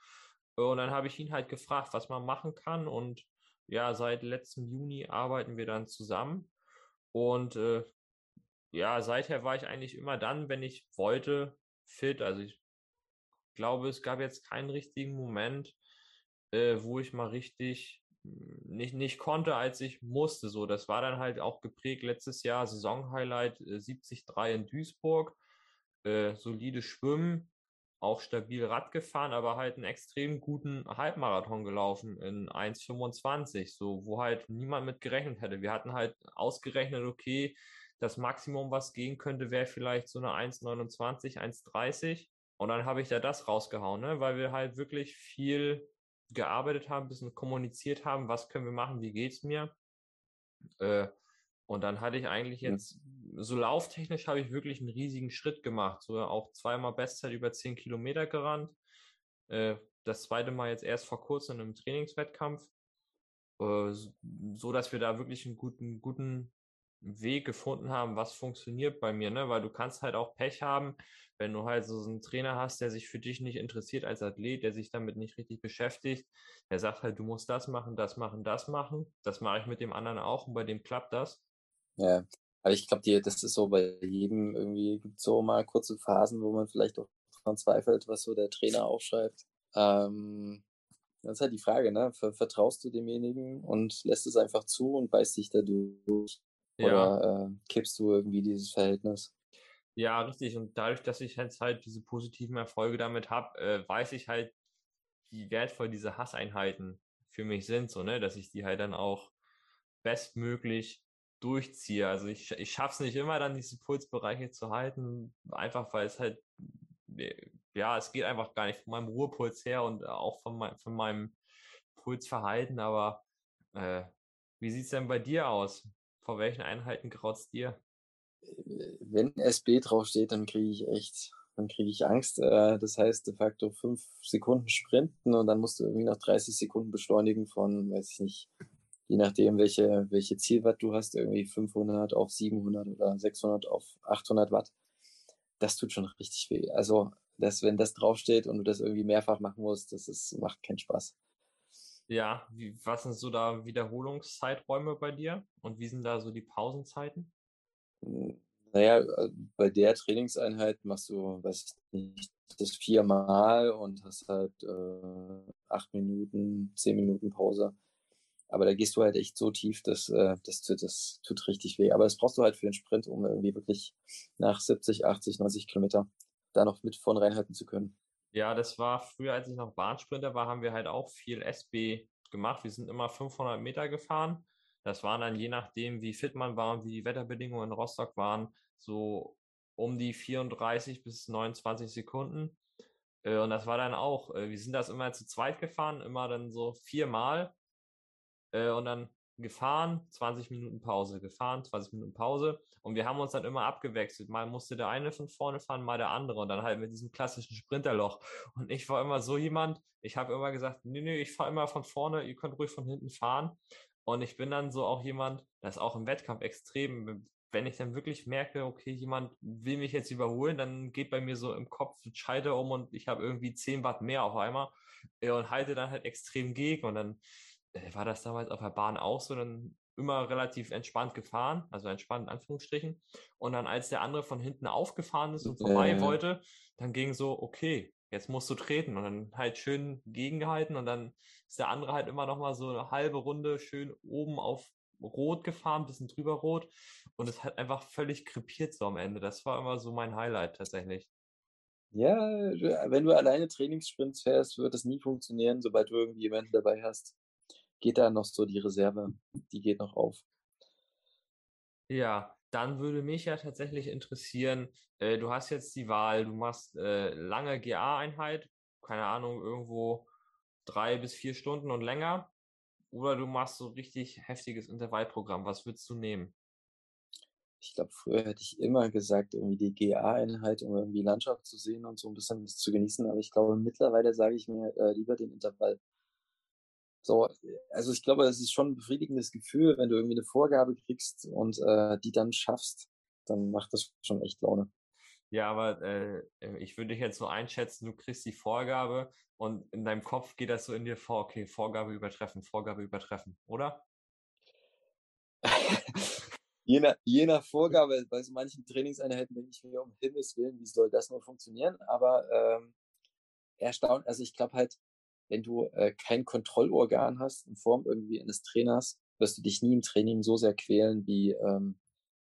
Und dann habe ich ihn halt gefragt, was man machen kann. Und ja, seit letztem Juni arbeiten wir dann zusammen. Und äh, ja, seither war ich eigentlich immer dann, wenn ich wollte, fit. Also ich glaube, es gab jetzt keinen richtigen Moment, äh, wo ich mal richtig nicht, nicht konnte, als ich musste. So, das war dann halt auch geprägt letztes Jahr, Saisonhighlight äh, 73 in Duisburg, äh, solide Schwimmen, auch stabil Rad gefahren, aber halt einen extrem guten Halbmarathon gelaufen in 1,25, so wo halt niemand mit gerechnet hätte. Wir hatten halt ausgerechnet, okay, das Maximum, was gehen könnte, wäre vielleicht so eine 1,29, 1,30. Und dann habe ich da das rausgehauen, ne? weil wir halt wirklich viel gearbeitet haben, ein bisschen kommuniziert haben, was können wir machen, wie geht's mir. Äh, und dann hatte ich eigentlich jetzt, so lauftechnisch habe ich wirklich einen riesigen Schritt gemacht. So auch zweimal Bestzeit über 10 Kilometer gerannt. Äh, das zweite Mal jetzt erst vor kurzem in einem Trainingswettkampf. Äh, so dass wir da wirklich einen guten, guten Weg gefunden haben, was funktioniert bei mir, ne? Weil du kannst halt auch Pech haben, wenn du halt so einen Trainer hast, der sich für dich nicht interessiert als Athlet, der sich damit nicht richtig beschäftigt, der sagt halt, du musst das machen, das machen, das machen. Das mache ich mit dem anderen auch und bei dem klappt das. Ja, aber ich glaube, das ist so bei jedem irgendwie gibt so mal kurze Phasen, wo man vielleicht auch dran zweifelt, was so der Trainer aufschreibt. Ähm, das ist halt die Frage, ne? Vertraust du demjenigen und lässt es einfach zu und beißt dich da durch? Ja. Oder äh, kippst du irgendwie dieses Verhältnis? Ja, richtig. Und dadurch, dass ich jetzt halt diese positiven Erfolge damit habe, äh, weiß ich halt, wie wertvoll diese Hasseinheiten für mich sind, so, ne, dass ich die halt dann auch bestmöglich durchziehe. Also ich, ich schaffe es nicht immer, dann diese Pulsbereiche zu halten, einfach weil es halt, äh, ja, es geht einfach gar nicht von meinem Ruhepuls her und auch von, mein, von meinem Pulsverhalten, aber äh, wie sieht es denn bei dir aus? Vor welchen Einheiten graut's dir? wenn SB draufsteht, dann kriege ich echt, dann kriege ich Angst. Äh, das heißt de facto fünf Sekunden sprinten und dann musst du irgendwie noch 30 Sekunden beschleunigen von, weiß ich nicht, je nachdem, welche, welche Zielwatt du hast, irgendwie 500 auf 700 oder 600 auf 800 Watt. Das tut schon richtig weh. Also, dass, wenn das draufsteht und du das irgendwie mehrfach machen musst, das ist, macht keinen Spaß. Ja, wie, was sind so da Wiederholungszeiträume bei dir und wie sind da so die Pausenzeiten? Naja, äh, bei der Trainingseinheit machst du, weiß nicht, das viermal und hast halt äh, acht Minuten, zehn Minuten Pause. Aber da gehst du halt echt so tief, dass, äh, das, das tut richtig weh. Aber das brauchst du halt für den Sprint, um irgendwie wirklich nach 70, 80, 90 Kilometer da noch mit vorn reinhalten zu können. Ja, das war früher, als ich noch Bahnsprinter war, haben wir halt auch viel SB gemacht. Wir sind immer 500 Meter gefahren das waren dann je nachdem, wie fit man war und wie die Wetterbedingungen in Rostock waren, so um die 34 bis 29 Sekunden. Äh, und das war dann auch, äh, wir sind das immer zu zweit gefahren, immer dann so viermal äh, und dann gefahren, 20 Minuten Pause, gefahren, 20 Minuten Pause. Und wir haben uns dann immer abgewechselt. Mal musste der eine von vorne fahren, mal der andere. Und dann halt mit diesem klassischen Sprinterloch. Und ich war immer so jemand, ich habe immer gesagt, nee, nee, ich fahre immer von vorne, ihr könnt ruhig von hinten fahren. Und ich bin dann so auch jemand, das auch im Wettkampf extrem, wenn ich dann wirklich merke, okay, jemand will mich jetzt überholen, dann geht bei mir so im Kopf Schalter um und ich habe irgendwie 10 Watt mehr auf einmal und halte dann halt extrem gegen. Und dann war das damals auf der Bahn auch so, dann immer relativ entspannt gefahren, also entspannt in Anführungsstrichen. Und dann, als der andere von hinten aufgefahren ist und vorbei äh. wollte, dann ging so, okay, jetzt musst du treten und dann halt schön gegengehalten und dann ist der andere halt immer noch mal so eine halbe Runde schön oben auf rot gefahren, bisschen drüber rot und es hat einfach völlig krepiert so am Ende. Das war immer so mein Highlight tatsächlich. Ja, wenn du alleine Trainingssprints fährst, wird das nie funktionieren, sobald du irgendwie jemanden dabei hast. Geht da noch so die Reserve, die geht noch auf. Ja, dann würde mich ja tatsächlich interessieren, äh, du hast jetzt die Wahl, du machst äh, lange GA-Einheit, keine Ahnung, irgendwo drei bis vier Stunden und länger, oder du machst so richtig heftiges Intervallprogramm. Was würdest du nehmen? Ich glaube, früher hätte ich immer gesagt, irgendwie die GA-Einheit, um irgendwie Landschaft zu sehen und so ein bisschen zu genießen. Aber ich glaube, mittlerweile sage ich mir äh, lieber den Intervall. So, also ich glaube, es ist schon ein befriedigendes Gefühl, wenn du irgendwie eine Vorgabe kriegst und äh, die dann schaffst, dann macht das schon echt Laune. Ja, aber äh, ich würde dich jetzt so einschätzen, du kriegst die Vorgabe und in deinem Kopf geht das so in dir vor, okay, Vorgabe übertreffen, Vorgabe übertreffen, oder? je, nach, je nach Vorgabe, bei so manchen Trainingseinheiten denke ich mir, um Himmels Willen, wie soll das nur funktionieren? Aber ähm, erstaunt, also ich glaube halt, wenn du äh, kein Kontrollorgan hast in Form irgendwie eines Trainers, wirst du dich nie im Training so sehr quälen, wie ähm,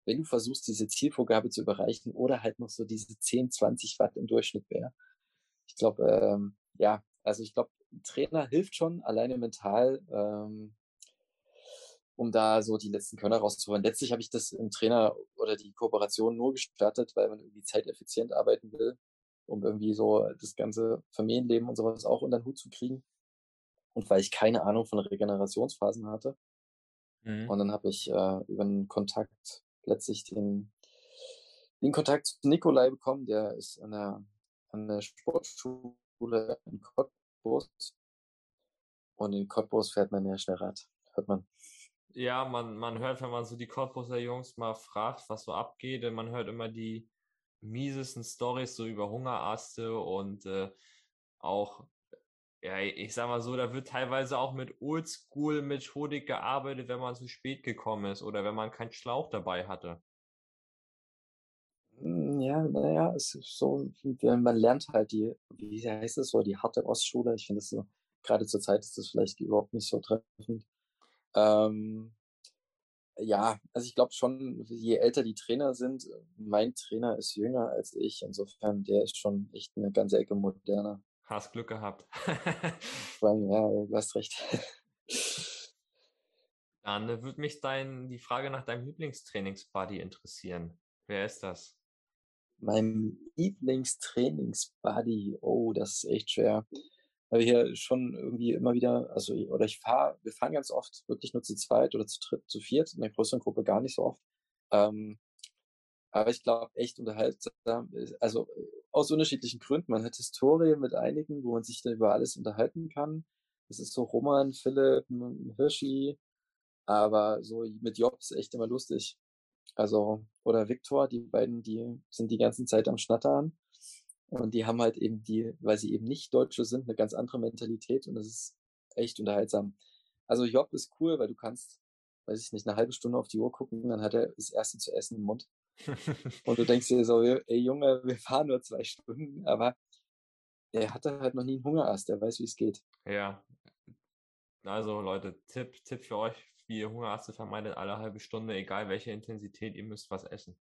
wenn du versuchst, diese Zielvorgabe zu überreichen oder halt noch so diese 10, 20 Watt im Durchschnitt wäre. Ich glaube, ähm, ja, also ich glaube, Trainer hilft schon, alleine mental, ähm, um da so die letzten Körner rauszuholen. Letztlich habe ich das im Trainer oder die Kooperation nur gestartet, weil man irgendwie zeiteffizient arbeiten will, um irgendwie so das ganze Familienleben und sowas auch unter den Hut zu kriegen. Und weil ich keine Ahnung von Regenerationsphasen hatte. Mhm. Und dann habe ich äh, über einen Kontakt letztlich den, den Kontakt zu Nikolai bekommen, der ist an der, an der Sportschule in Cottbus. Und in Cottbus fährt man ja schnell Rad, hört man ja, man, man hört, wenn man so die Cottbuser Jungs mal fragt, was so abgeht, man hört immer die miesesten Stories so über Hungeräste und äh, auch, ja, ich sag mal so, da wird teilweise auch mit Oldschool-Methodik gearbeitet, wenn man zu spät gekommen ist oder wenn man keinen Schlauch dabei hatte. Hm, ja, naja, es ist so, man lernt halt die, wie heißt es so, die harte Ostschule. Ich finde es so, gerade zur Zeit ist das vielleicht überhaupt nicht so treffend. Ähm, ja, also ich glaube schon, je älter die Trainer sind, mein Trainer ist jünger als ich. Insofern, der ist schon echt eine ganze Ecke moderner. Hast Glück gehabt. ja, du hast recht. Dann äh, würde mich dein, die Frage nach deinem Lieblingstrainingsbuddy interessieren. Wer ist das? Mein Lieblingstrainingsbuddy, oh, das ist echt schwer weil wir hier schon irgendwie immer wieder, also oder ich fahre, wir fahren ganz oft wirklich nur zu zweit oder zu dritt, zu viert, in der größeren Gruppe gar nicht so oft. Ähm, aber ich glaube, echt unterhaltsam, also aus unterschiedlichen Gründen. Man hat Historie mit einigen, wo man sich dann über alles unterhalten kann. Das ist so Roman, Philipp, Hirschi, aber so mit Job ist echt immer lustig. Also, oder Viktor, die beiden, die sind die ganze Zeit am Schnattern. Und die haben halt eben die, weil sie eben nicht Deutsche sind, eine ganz andere Mentalität und das ist echt unterhaltsam. Also Job ist cool, weil du kannst, weiß ich nicht, eine halbe Stunde auf die Uhr gucken, dann hat er das erste zu essen im Mund. und du denkst dir so, ey Junge, wir fahren nur zwei Stunden, aber er hatte halt noch nie einen Hungerast, der weiß, wie es geht. Ja. Also Leute, Tipp, Tipp für euch, wie ihr Hungeraste vermeidet, alle halbe Stunde, egal welche Intensität, ihr müsst was essen.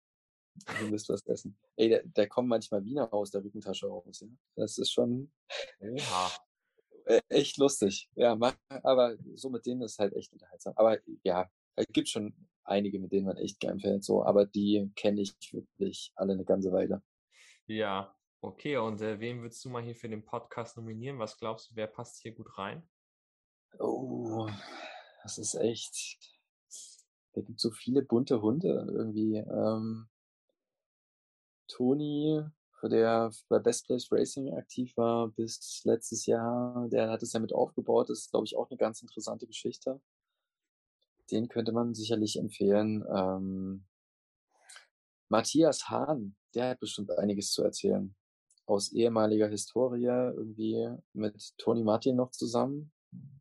Du müsst was essen. Ey, der, der kommt manchmal Wiener aus der Rückentasche raus. Ja? Das ist schon Oha. E, echt lustig. Ja, aber so mit denen ist halt echt unterhaltsam. Aber ja, es gibt schon einige, mit denen man echt gern fährt, so, aber die kenne ich wirklich alle eine ganze Weile. Ja, okay. Und äh, wen würdest du mal hier für den Podcast nominieren? Was glaubst du, wer passt hier gut rein? Oh, das ist echt. Da gibt so viele bunte Hunde irgendwie. Ähm, Toni, der bei Best Place Racing aktiv war bis letztes Jahr, der hat es ja mit aufgebaut. Das ist, glaube ich, auch eine ganz interessante Geschichte. Den könnte man sicherlich empfehlen. Ähm, Matthias Hahn, der hat bestimmt einiges zu erzählen. Aus ehemaliger Historie, irgendwie mit Toni Martin noch zusammen,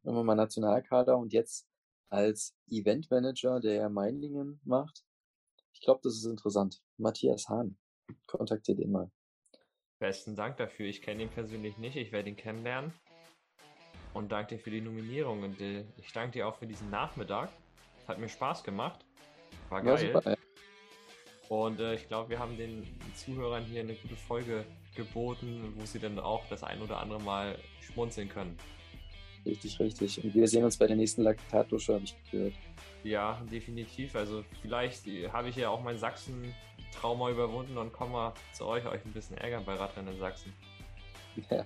immer mal Nationalkader und jetzt als Eventmanager, der Meinlingen macht. Ich glaube, das ist interessant. Matthias Hahn kontaktiert ihn mal. Besten Dank dafür. Ich kenne ihn persönlich nicht. Ich werde ihn kennenlernen. Und danke dir für die Nominierung. Und ich danke dir auch für diesen Nachmittag. Hat mir Spaß gemacht. War geil. Ja, super, Und äh, ich glaube, wir haben den Zuhörern hier eine gute Folge geboten, wo sie dann auch das ein oder andere Mal schmunzeln können. Richtig, richtig. Und wir sehen uns bei der nächsten Laktatdusche, habe ich gehört. Ja, definitiv. Also vielleicht habe ich ja auch mein Sachsen-Trauma überwunden und komme mal zu euch, euch ein bisschen ärgern bei Radrennen in Sachsen. Ja,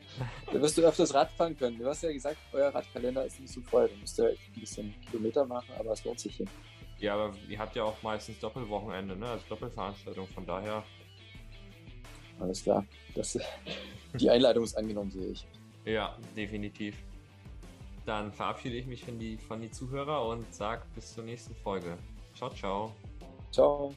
da wirst du öfters Rad fahren können. Du hast ja gesagt, euer Radkalender ist nicht so voll. Du musst ja ein bisschen Kilometer machen, aber es lohnt sich hier. Ja, aber ihr habt ja auch meistens Doppelwochenende, ne? Also Doppelveranstaltung, von daher. Alles klar. Das, die Einladung ist angenommen, sehe ich. Ja, definitiv. Dann verabschiede ich mich von die, von die Zuhörer und sage bis zur nächsten Folge. Ciao, ciao. Ciao.